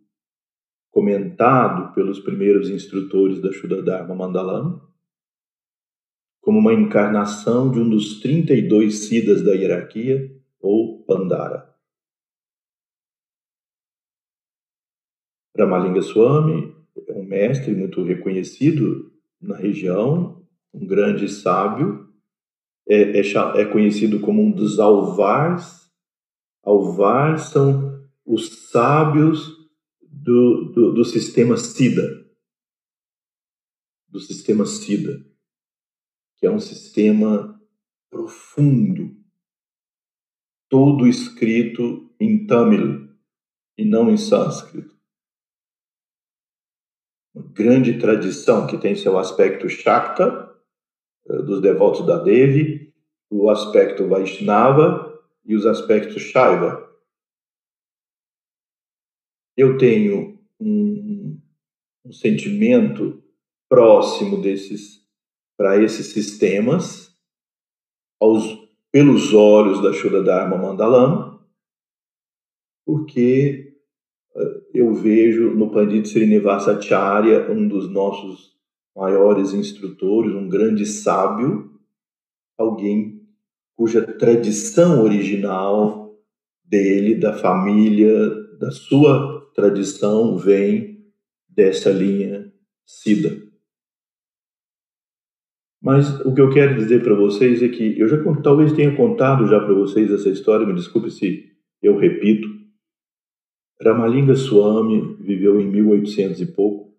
comentado pelos primeiros instrutores da Shuddha Dharma Mandalam como uma encarnação de um dos 32 siddhas da hierarquia, ou Pandara. Ramalinga Swami é um mestre muito reconhecido na região, um grande sábio, é, é, é conhecido como um dos alvars. Alvars são os sábios do, do, do sistema SIDA, do sistema SIDA, que é um sistema profundo, todo escrito em Tamil e não em sânscrito. Grande tradição que tem seu aspecto Shakta, eh, dos devotos da Devi, o aspecto Vaishnava e os aspectos Shaiva. Eu tenho um, um sentimento próximo desses para esses sistemas aos, pelos olhos da Shuddha Dharma Mandalam, porque eu vejo no Pandit Srinivasacharya um dos nossos maiores instrutores, um grande sábio, alguém cuja tradição original dele, da família, da sua tradição vem dessa linha Siddha. Mas o que eu quero dizer para vocês é que eu já talvez tenha contado já para vocês essa história, me desculpe se eu repito. Ramalinga Swami viveu em 1800 e pouco.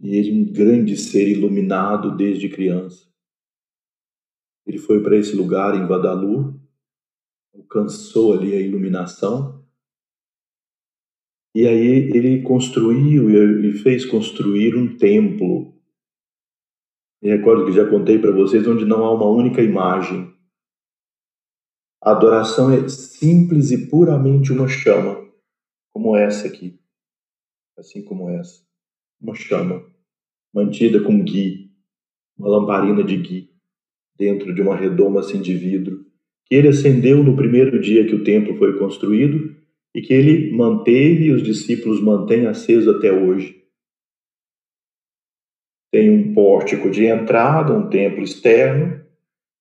E ele é um grande ser iluminado desde criança. Ele foi para esse lugar em Vadalur, alcançou ali a iluminação. E aí ele construiu e fez construir um templo me recordo que já contei para vocês onde não há uma única imagem. A adoração é simples e puramente uma chama, como essa aqui. Assim como essa. Uma chama, mantida com gui, uma lamparina de gui, dentro de uma redoma assim de vidro, que ele acendeu no primeiro dia que o templo foi construído e que ele manteve e os discípulos mantêm aceso até hoje tem um pórtico de entrada, um templo externo,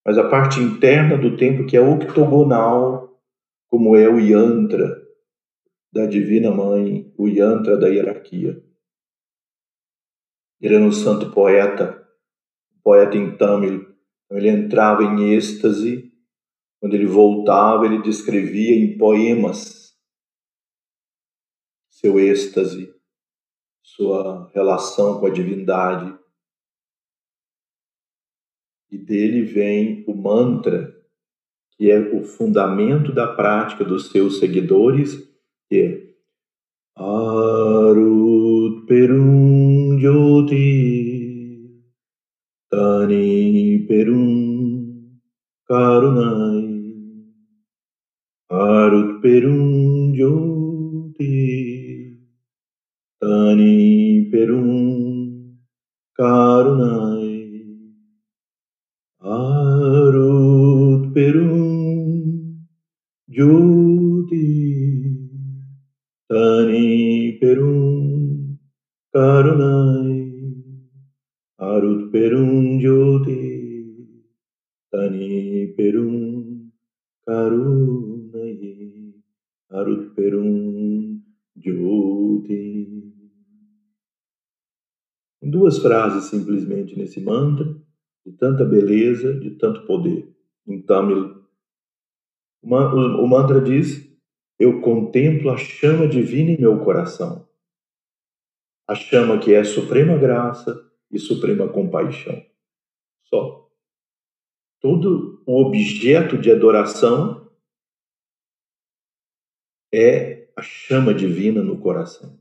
mas a parte interna do templo que é octogonal, como é o yantra da Divina Mãe, o yantra da hierarquia. Ele era um santo poeta, poeta em Tamil. Então, ele entrava em êxtase, quando ele voltava, ele descrevia em poemas seu êxtase, sua relação com a divindade. E dele vem o mantra, que é o fundamento da prática dos seus seguidores, que é Arut Perum Jyoti Tani Perum Karunai Duas frases simplesmente nesse mantra de tanta beleza, de tanto poder. Em Tamil, o mantra diz: Eu contemplo a chama divina em meu coração, a chama que é suprema graça e suprema compaixão. Só. Todo o objeto de adoração é a chama divina no coração.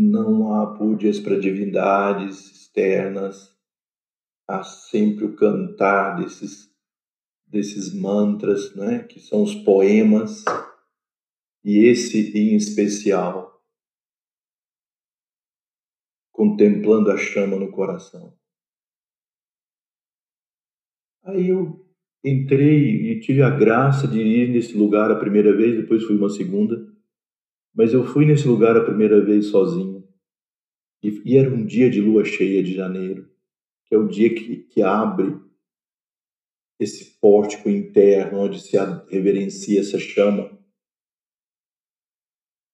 Não há púdias para divindades externas, há sempre o cantar desses, desses mantras, né, que são os poemas, e esse em especial, contemplando a chama no coração. Aí eu entrei e tive a graça de ir nesse lugar a primeira vez, depois fui uma segunda, mas eu fui nesse lugar a primeira vez sozinho. E, e, era um dia de lua cheia de janeiro, que é o dia que, que abre esse pórtico interno onde se reverencia essa chama.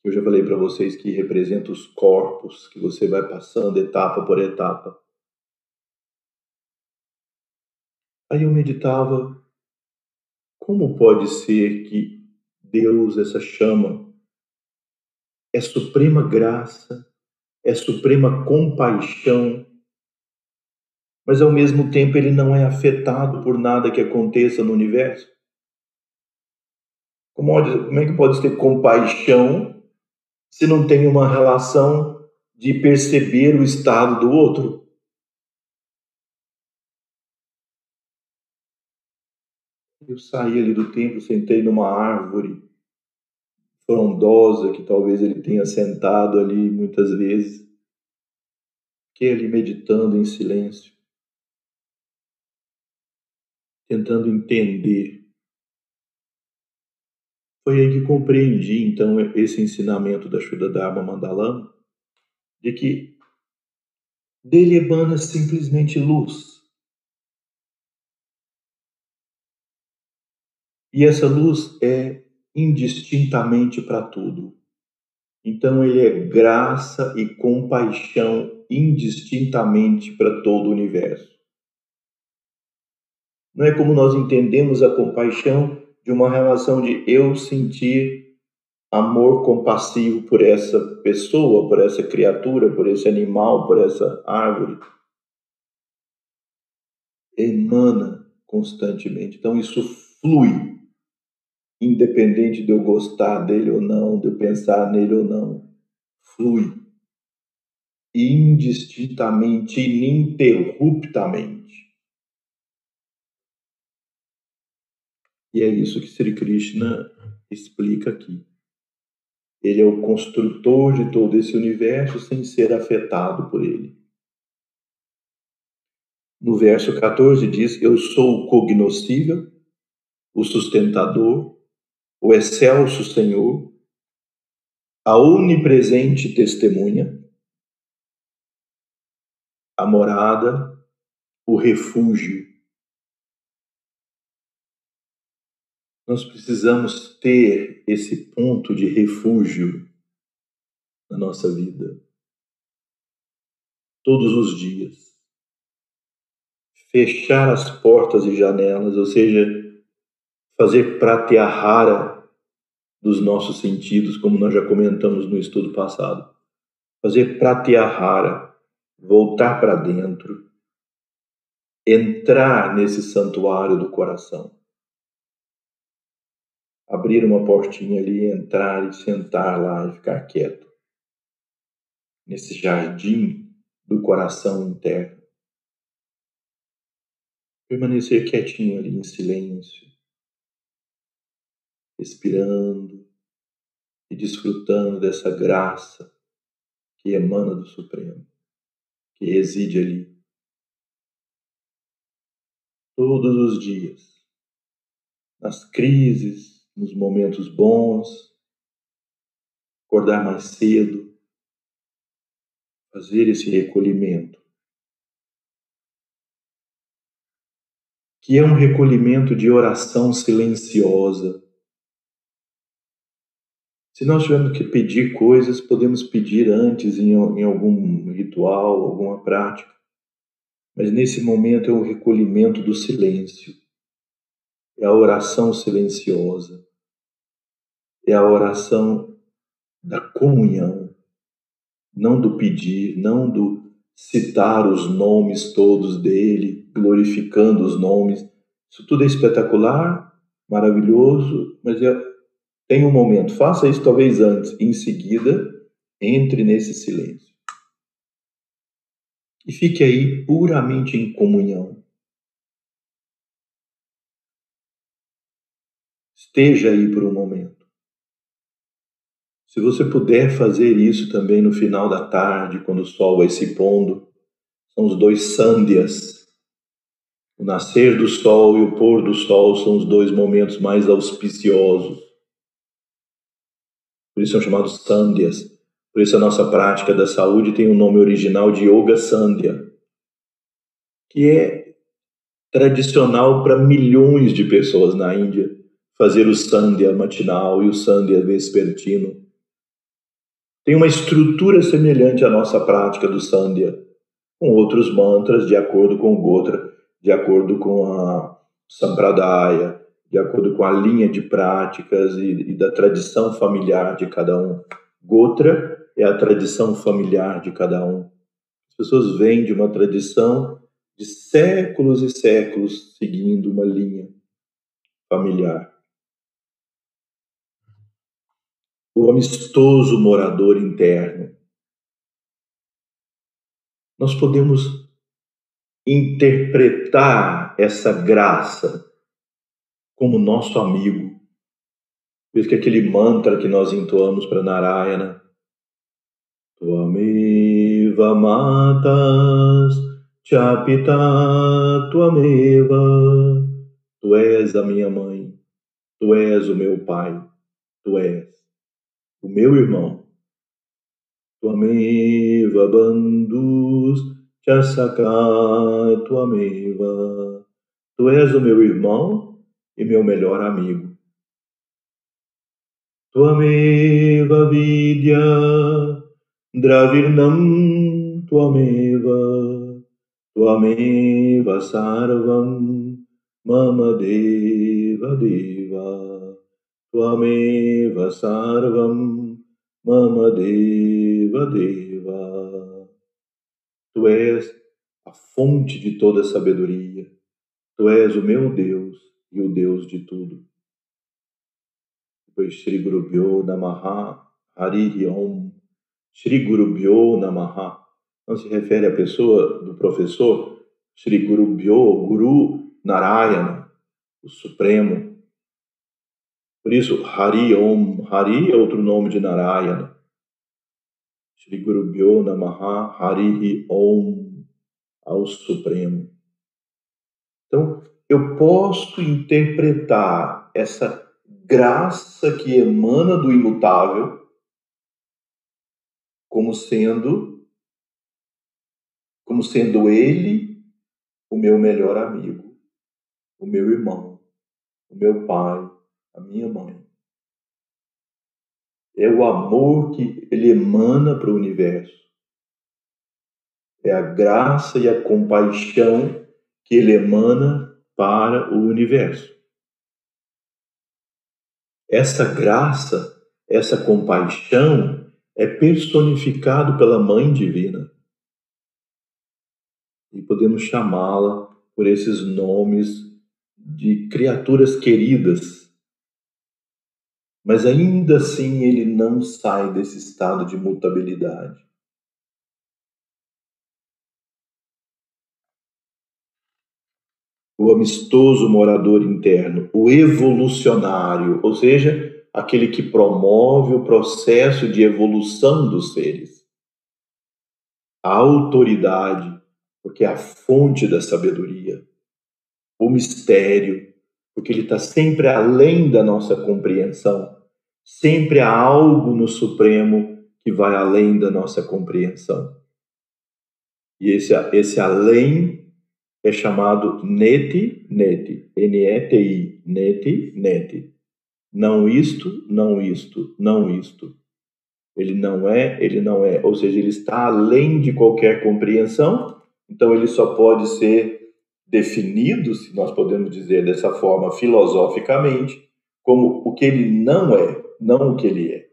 Eu já falei para vocês que representa os corpos que você vai passando etapa por etapa. Aí eu meditava como pode ser que Deus, essa chama, é suprema graça, é suprema compaixão, mas ao mesmo tempo ele não é afetado por nada que aconteça no universo? Como, é que pode ter compaixão se não tem uma relação de perceber o estado do outro? Eu saí ali do templo, sentei numa árvore frondosa que talvez ele tenha sentado ali muitas vezes. Fiquei ali meditando em silêncio, tentando entender. Foi aí que compreendi então esse ensinamento da Shuddha Dharma Mandalama, de que dele emana simplesmente luz E essa luz é indistintamente para tudo. Então ele é graça e compaixão indistintamente para todo o universo. Não é como nós entendemos a compaixão de uma relação de eu sentir amor compassivo por essa pessoa, por essa criatura, por esse animal, por essa árvore. Emana constantemente. Então isso flui independente de eu gostar dele ou não, de eu pensar nele ou não, flui indistintamente, ininterruptamente. E é isso que Sri Krishna explica aqui. Ele é o construtor de todo esse universo sem ser afetado por ele. No verso 14 diz: Eu sou o cognoscível, o sustentador, o excelso Senhor, a onipresente testemunha, a morada, o refúgio. Nós precisamos ter esse ponto de refúgio na nossa vida, todos os dias. Fechar as portas e janelas, ou seja, fazer pratyahara dos nossos sentidos, como nós já comentamos no estudo passado. Fazer pratyahara, voltar para dentro, entrar nesse santuário do coração. Abrir uma portinha ali, entrar e sentar lá e ficar quieto. Nesse jardim do coração interno. Permanecer quietinho ali em silêncio respirando e desfrutando dessa graça que emana do Supremo, que reside ali. Todos os dias, nas crises, nos momentos bons, acordar mais cedo, fazer esse recolhimento. Que é um recolhimento de oração silenciosa, se nós tivermos que pedir coisas, podemos pedir antes em, em algum ritual, alguma prática. Mas nesse momento é o recolhimento do silêncio, é a oração silenciosa, é a oração da comunhão, não do pedir, não do citar os nomes todos dele, glorificando os nomes. Isso tudo é espetacular, maravilhoso, mas é tem um momento, faça isso talvez antes, em seguida, entre nesse silêncio. E fique aí puramente em comunhão. Esteja aí por um momento. Se você puder fazer isso também no final da tarde, quando o sol vai se pondo, são os dois sândias. O nascer do sol e o pôr do sol são os dois momentos mais auspiciosos por isso são chamados Sandhyas. Por isso a nossa prática da saúde tem o nome original de Yoga Sandhya, que é tradicional para milhões de pessoas na Índia fazer o Sandhya matinal e o Sandhya vespertino. tem uma estrutura semelhante à nossa prática do Sandhya, com outros mantras de acordo com o Gotra, de acordo com a Sampradaya, de acordo com a linha de práticas e, e da tradição familiar de cada um. Gotra é a tradição familiar de cada um. As pessoas vêm de uma tradição de séculos e séculos seguindo uma linha familiar. O amistoso morador interno. Nós podemos interpretar essa graça como nosso amigo. Por isso que aquele mantra que nós entoamos para Narayana, Tuameva matas chapita tuameva, tu és a minha mãe, tu és o meu pai, tu és o meu irmão. Tuameva bandus chasaka tuameva, tu és o meu irmão e meu melhor amigo. Tuameva vidya dravirnam tuameva tuameva sarvam mama deva deva tuameva sarvam mama deva deva Tu és a fonte de toda sabedoria. Tu és o meu Deus e o Deus de tudo. Depois Shri Guru Bhyo Namaha Hari Om. Shri Guru Bhyo Namaha não se refere à pessoa do professor Shri Guru Bhyo, Guru Narayana, o Supremo. Por isso, Hari Om, Hari é outro nome de Narayana. Shri Guru Bhyo Namaha Hari Om, ao Supremo. Então, eu posso interpretar essa graça que emana do imutável como sendo como sendo ele o meu melhor amigo, o meu irmão, o meu pai, a minha mãe. É o amor que ele emana para o universo. É a graça e a compaixão que ele emana para o universo. Essa graça, essa compaixão é personificado pela Mãe Divina. E podemos chamá-la por esses nomes de criaturas queridas. Mas ainda assim ele não sai desse estado de mutabilidade. O amistoso morador interno, o evolucionário, ou seja, aquele que promove o processo de evolução dos seres. A autoridade, porque é a fonte da sabedoria. O mistério, porque ele está sempre além da nossa compreensão. Sempre há algo no Supremo que vai além da nossa compreensão. E esse, esse além é chamado neti, neti, N-E-T-I, neti, neti. Não isto, não isto, não isto. Ele não é, ele não é. Ou seja, ele está além de qualquer compreensão, então ele só pode ser definido, se nós podemos dizer dessa forma filosoficamente, como o que ele não é, não o que ele é.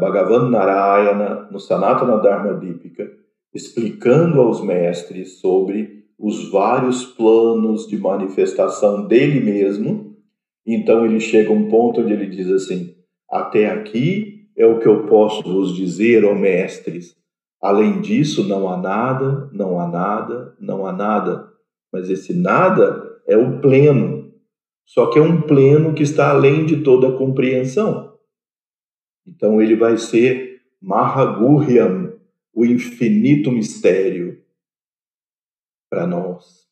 Bhagavan Narayana, no Sanatana Dharma Dipika, explicando aos mestres sobre os vários planos de manifestação dele mesmo. Então ele chega a um ponto onde ele diz assim: Até aqui é o que eu posso vos dizer, ó mestres. Além disso, não há nada, não há nada, não há nada. Mas esse nada é o pleno. Só que é um pleno que está além de toda compreensão. Então ele vai ser Mahagurhyam, o infinito mistério para nós.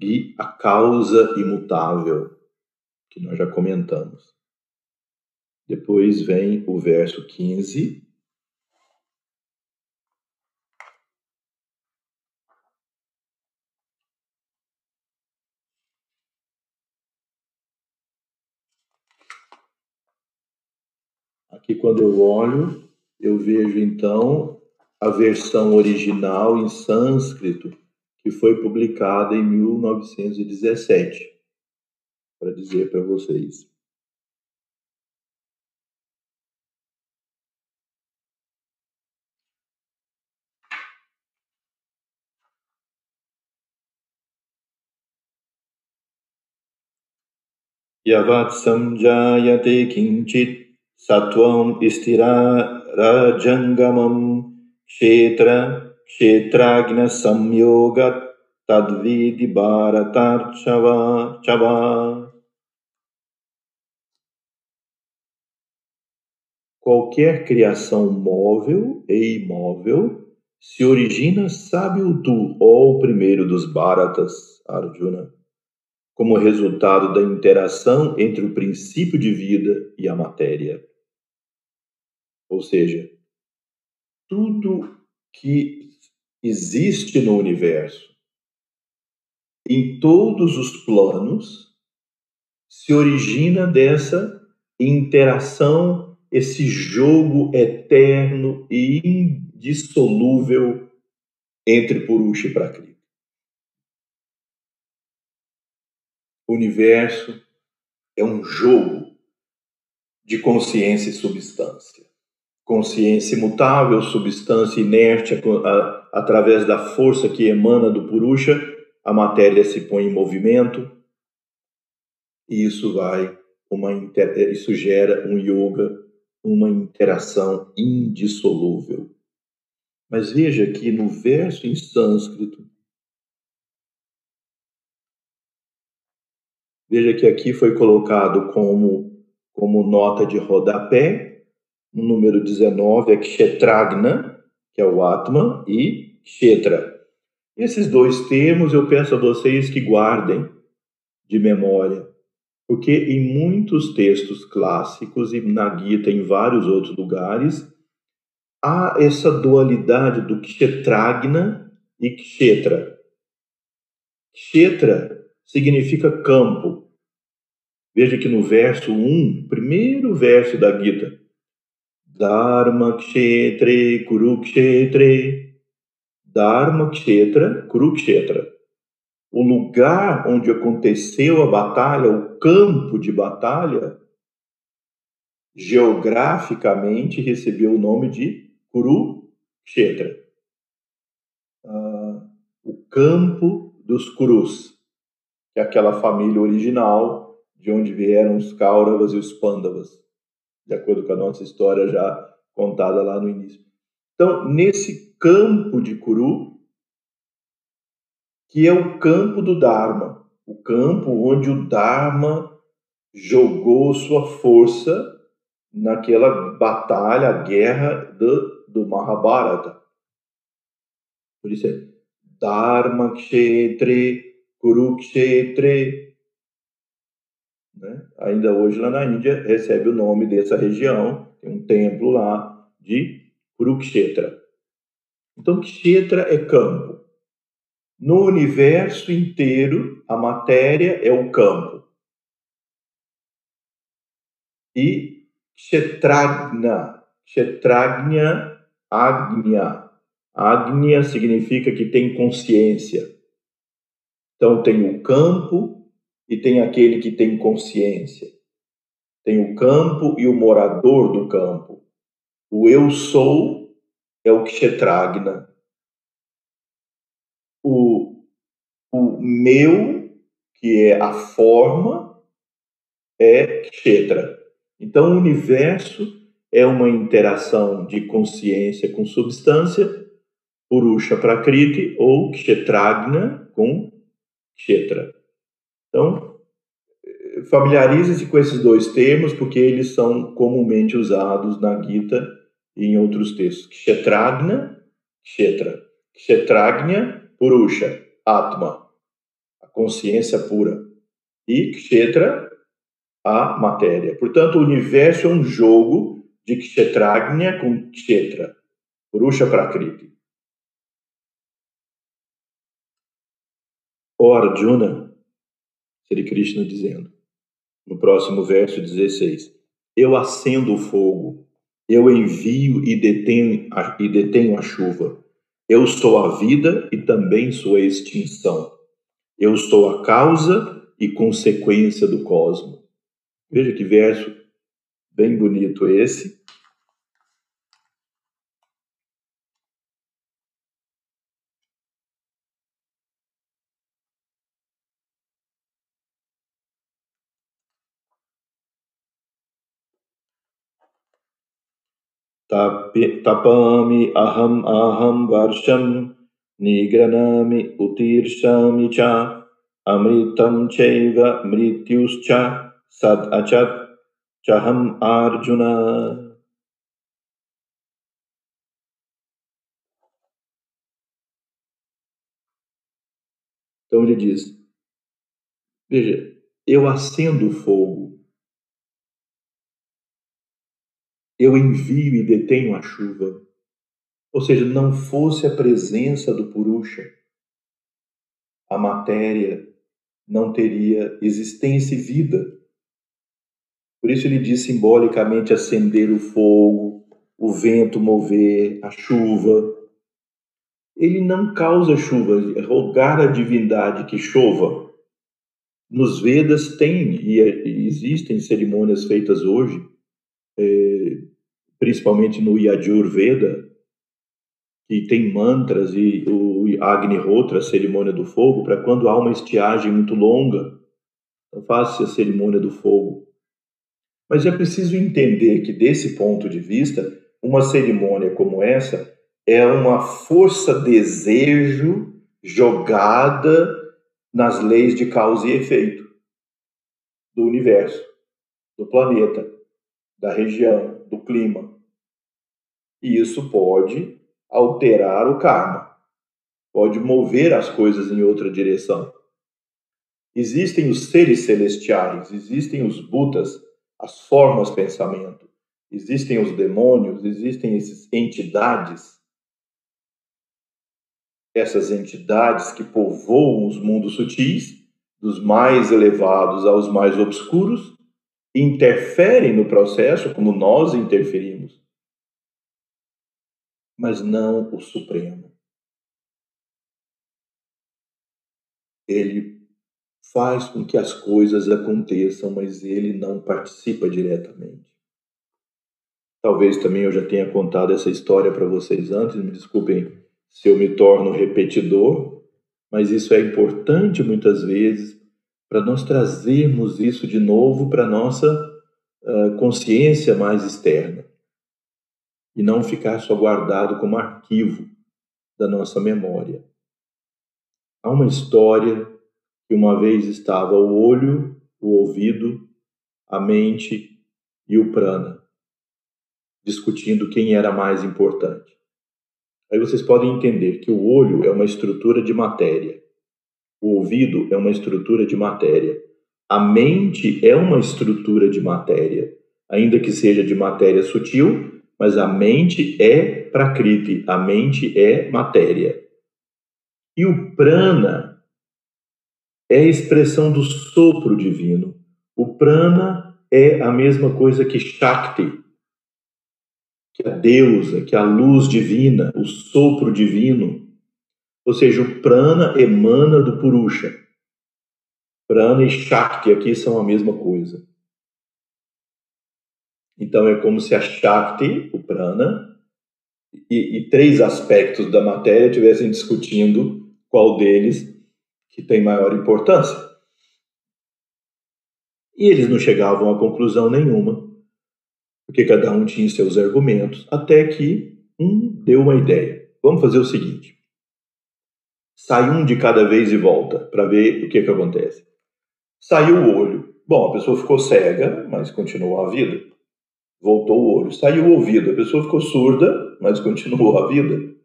E a causa imutável, que nós já comentamos. Depois vem o verso 15. Aqui, quando eu olho, eu vejo então a versão original em sânscrito, que foi publicada em 1917, para dizer para vocês. Yavat samjayate kinchit Satvam Istirajangamam Kshetra Kshetragna Samyogat Tadvidi Bharatarchava Chava Qualquer criação móvel e imóvel se origina, sabe o tu, ó o primeiro dos Bharatas, Arjuna, como resultado da interação entre o princípio de vida e a matéria. Ou seja, tudo que existe no universo, em todos os planos, se origina dessa interação, esse jogo eterno e indissolúvel entre Purusha e Prakriti. O universo é um jogo de consciência e substância consciência imutável, substância inerte, a, através da força que emana do Purusha, a matéria se põe em movimento e isso vai uma isso gera um yoga, uma interação indissolúvel. Mas veja que no verso em sânscrito Veja que aqui foi colocado como, como nota de rodapé o número 19 é Kshetragna, que é o Atman, e Kshetra. Esses dois termos eu peço a vocês que guardem de memória, porque em muitos textos clássicos e na Gita em vários outros lugares há essa dualidade do Kshetragna e Kshetra. Kshetra significa campo. Veja que no verso 1, primeiro verso da Gita, Dharma Kshetre Kurukshetre. Dharma Kshetra Kurukshetra. O lugar onde aconteceu a batalha, o campo de batalha, geograficamente recebeu o nome de Kurukshetra. Ah, o campo dos Kurus, que é aquela família original de onde vieram os Kauravas e os Pandavas de acordo com a nossa história já contada lá no início. Então, nesse campo de Kuru, que é o campo do Dharma, o campo onde o Dharma jogou sua força naquela batalha, guerra do, do Mahabharata. Por isso é Dharma Kshetre, Kurukshetre, né? Ainda hoje lá na Índia recebe o nome dessa região, tem um templo lá de Kurukshetra. Então, Kshetra é campo. No universo inteiro, a matéria é o campo. E Kshetragna, Kshetragna, Agnya. Agnya significa que tem consciência. Então, tem o campo, e tem aquele que tem consciência. Tem o campo e o morador do campo. O eu sou é o Kshetragna. O, o meu, que é a forma, é Kshetra. Então, o universo é uma interação de consciência com substância, Purusha Prakriti ou Kshetragna com Kshetra. Então, familiarize-se com esses dois termos, porque eles são comumente usados na Gita e em outros textos. Kshetragna, Kshetra. Kshetragna, Purusha, Atma, a consciência pura. E Kshetra, a matéria. Portanto, o universo é um jogo de Kshetragna com Kshetra. Purusha Prakriti. O Arjuna, Sri Krishna dizendo, no próximo verso 16: Eu acendo o fogo Eu envio e detenho a, e detenho a chuva. Eu sou a vida e também sou a extinção. Eu sou a causa e consequência do cosmos. Veja que verso bem bonito esse. Tapami aham aham varsham nigranami utirshami cha amritam chaiva mrityuscha sad achat Chaham Arjuna. Então ele diz: Veja, eu acendo o fogo, eu envio e detenho a chuva. Ou seja, não fosse a presença do Purusha, a matéria não teria existência e vida. Por isso ele diz simbolicamente acender o fogo, o vento mover, a chuva. Ele não causa chuva, rogar a divindade que chova. Nos Vedas tem e existem cerimônias feitas hoje, é, principalmente no Yajur Veda, que tem mantras e o Agnihotra, a cerimônia do fogo, para quando há uma estiagem muito longa, então faz-se a cerimônia do fogo. Mas é preciso entender que, desse ponto de vista, uma cerimônia como essa é uma força-desejo jogada nas leis de causa e efeito do universo, do planeta, da região, do clima. E isso pode alterar o karma, pode mover as coisas em outra direção. Existem os seres celestiais, existem os Budas as formas pensamento. Existem os demônios, existem essas entidades, essas entidades que povoam os mundos sutis, dos mais elevados aos mais obscuros, interferem no processo como nós interferimos, mas não o Supremo. Ele faz com que as coisas aconteçam, mas ele não participa diretamente. Talvez também eu já tenha contado essa história para vocês antes, me desculpem se eu me torno repetidor, mas isso é importante muitas vezes para nós trazermos isso de novo para nossa uh, consciência mais externa e não ficar só guardado como arquivo da nossa memória. Há uma história que uma vez estava o olho, o ouvido, a mente e o prana, discutindo quem era mais importante. Aí vocês podem entender que o olho é uma estrutura de matéria, o ouvido é uma estrutura de matéria, a mente é uma estrutura de matéria, ainda que seja de matéria sutil, mas a mente é prakriti, a mente é matéria. E o prana é a expressão do sopro divino. O prana é a mesma coisa que Shakti, que a deusa, que a luz divina, o sopro divino. Ou seja, o prana emana do Purusha. Prana e Shakti aqui são a mesma coisa. Então é como se a Shakti, o prana, e, e três aspectos da matéria estivessem discutindo qual deles que tem maior importância. E eles não chegavam a conclusão nenhuma, porque cada um tinha seus argumentos, até que um deu uma ideia. Vamos fazer o seguinte: sai um de cada vez e volta para ver o que, que acontece. Saiu o olho. Bom, a pessoa ficou cega, mas continuou a vida. Voltou o olho. Saiu o ouvido. A pessoa ficou surda, mas continuou a vida.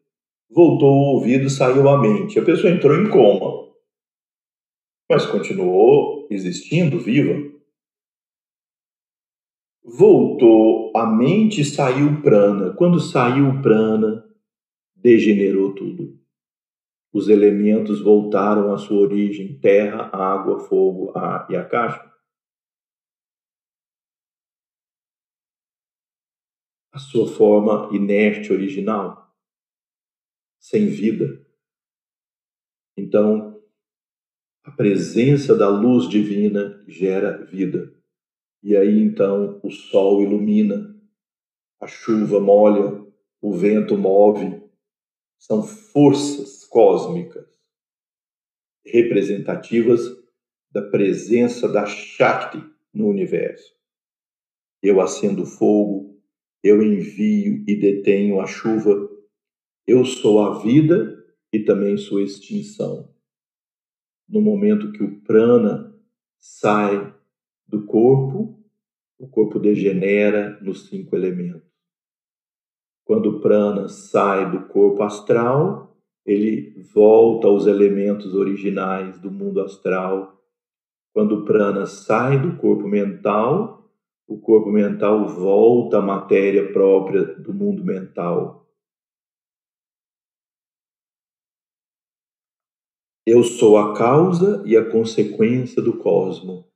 Voltou o ouvido, saiu a mente. A pessoa entrou em coma, mas continuou existindo, viva. Voltou a mente saiu prana. Quando saiu prana, degenerou tudo. Os elementos voltaram à sua origem: terra, água, fogo, ar e a caixa. A sua forma inerte original, sem vida. Então, a presença da luz divina gera vida. E aí então o sol ilumina, a chuva molha, o vento move. São forças cósmicas representativas da presença da Shakti no universo. Eu acendo fogo, eu envio e detenho a chuva, eu sou a vida e também sua extinção. No momento que o prana sai do corpo, o corpo degenera nos cinco elementos. Quando o prana sai do corpo astral, ele volta aos elementos originais do mundo astral. Quando o prana sai do corpo mental, o corpo mental volta à matéria própria do mundo mental. Eu sou a causa e a consequência do cosmo.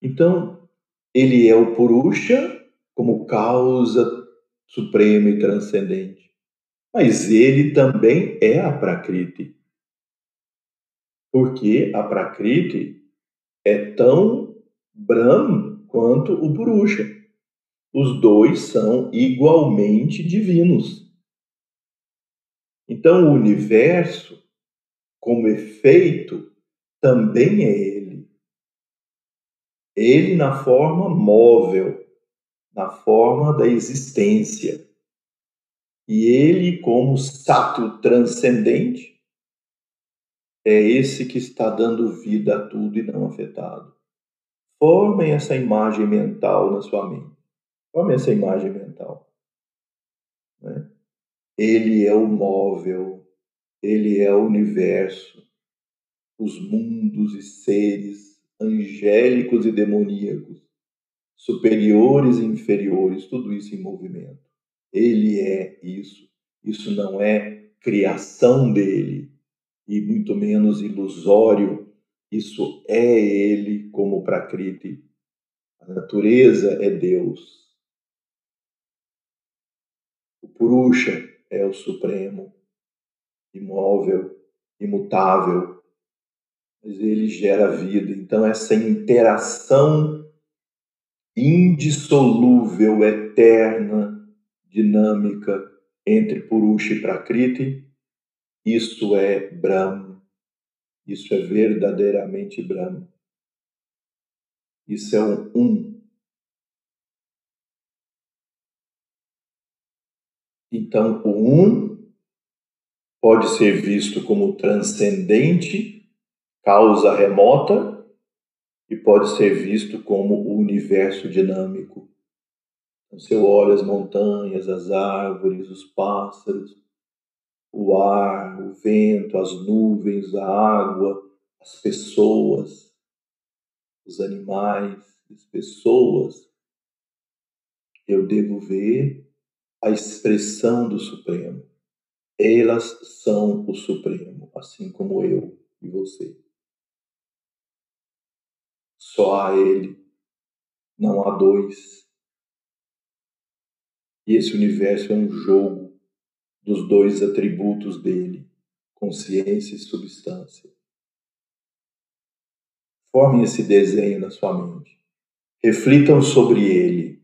Então, ele é o Purusha como causa suprema e transcendente. Mas ele também é a Prakriti. Porque a Prakriti é tão Brahm quanto o Purusha. Os dois são igualmente divinos. Então, o universo como efeito, também é ele. Ele na forma móvel, na forma da existência. E ele, como sátil transcendente, é esse que está dando vida a tudo e não afetado. Formem essa imagem mental na sua mente. Formem essa imagem mental. Né? Ele é o móvel, ele é o universo, os mundos e seres angélicos e demoníacos, superiores e inferiores, tudo isso em movimento. Ele é isso. Isso não é criação dele e muito menos ilusório. Isso é ele como Prakriti. A natureza é Deus. O Purusha é o Supremo imóvel, imutável, mas ele gera vida. Então, essa interação indissolúvel, eterna, dinâmica entre Purusha e Prakriti, isso é Brahma. Isso é verdadeiramente Brahma. Isso é um um. Então, o um pode ser visto como transcendente, causa remota, e pode ser visto como o universo dinâmico. Então, você olha as montanhas, as árvores, os pássaros, o ar, o vento, as nuvens, a água, as pessoas, os animais, as pessoas. Eu devo ver a expressão do Supremo. Elas são o Supremo, assim como eu e você. Só há Ele, não há dois. E esse universo é um jogo dos dois atributos dele, consciência e substância. Formem esse desenho na sua mente. Reflitam sobre ele.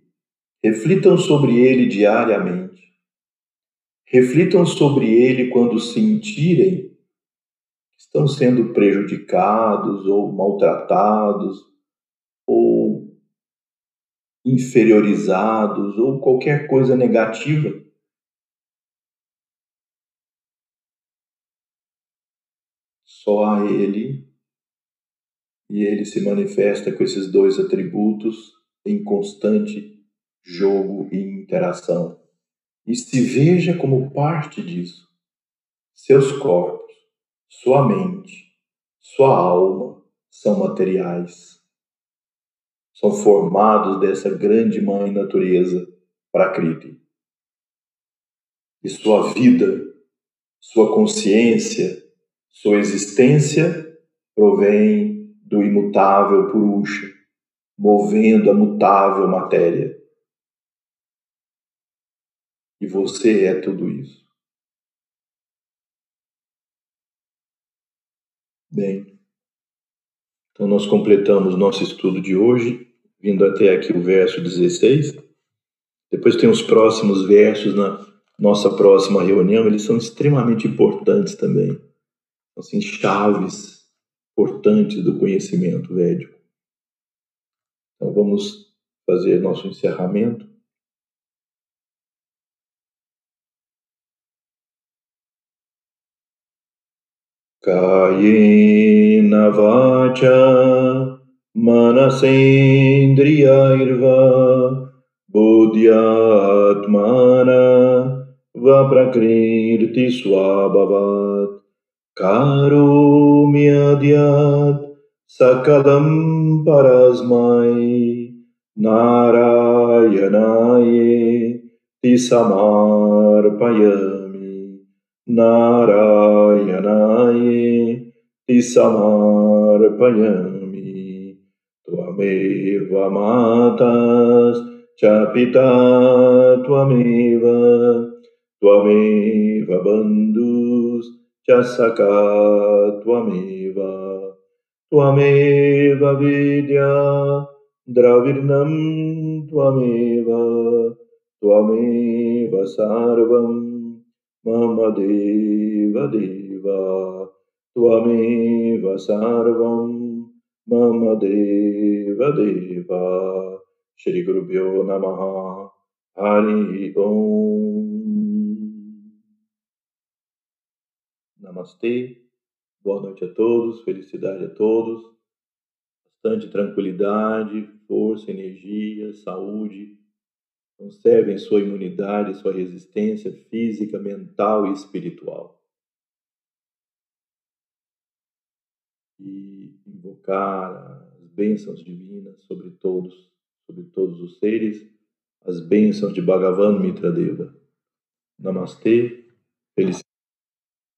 Reflitam sobre ele diariamente. Reflitam sobre ele quando sentirem que estão sendo prejudicados ou maltratados ou inferiorizados ou qualquer coisa negativa. Só a ele e ele se manifesta com esses dois atributos em constante jogo e interação e se veja como parte disso. Seus corpos, sua mente, sua alma são materiais. São formados dessa grande mãe natureza, Prakriti. E sua vida, sua consciência, sua existência provém do imutável Purusha, movendo a mutável matéria. E você é tudo isso. Bem, então nós completamos nosso estudo de hoje, vindo até aqui o verso 16. Depois tem os próximos versos na nossa próxima reunião, eles são extremamente importantes também. Assim, chaves importantes do conhecimento védico. Então vamos fazer nosso encerramento. कायेन वाचा मनसेन्द्रियैर्वा बुद्ध्यात्माना वा प्रकृतिस्वाभवात् कारोम्यद्यात् सकलं परस्मै नारायणायेति समर्पयामि नारायणायेति समर्पयामि त्वमेव माताश्च पिता त्वमेव त्वमेव Chasaka Tvameva Tvameva Vidya Dravirnam Tvameva Tvameva Sarvam Mama Deva Deva Tvameva Sarvam Mama Deva Deva Shri Gurubhyo Namaha. Hari Om. Namastê, boa noite a todos, felicidade a todos, bastante tranquilidade, força, energia, saúde. Conservem sua imunidade, sua resistência física, mental e espiritual. E invocar as bênçãos divinas sobre todos, sobre todos os seres, as bênçãos de Bhagavan Mitra Deva. Namastê, felicidade.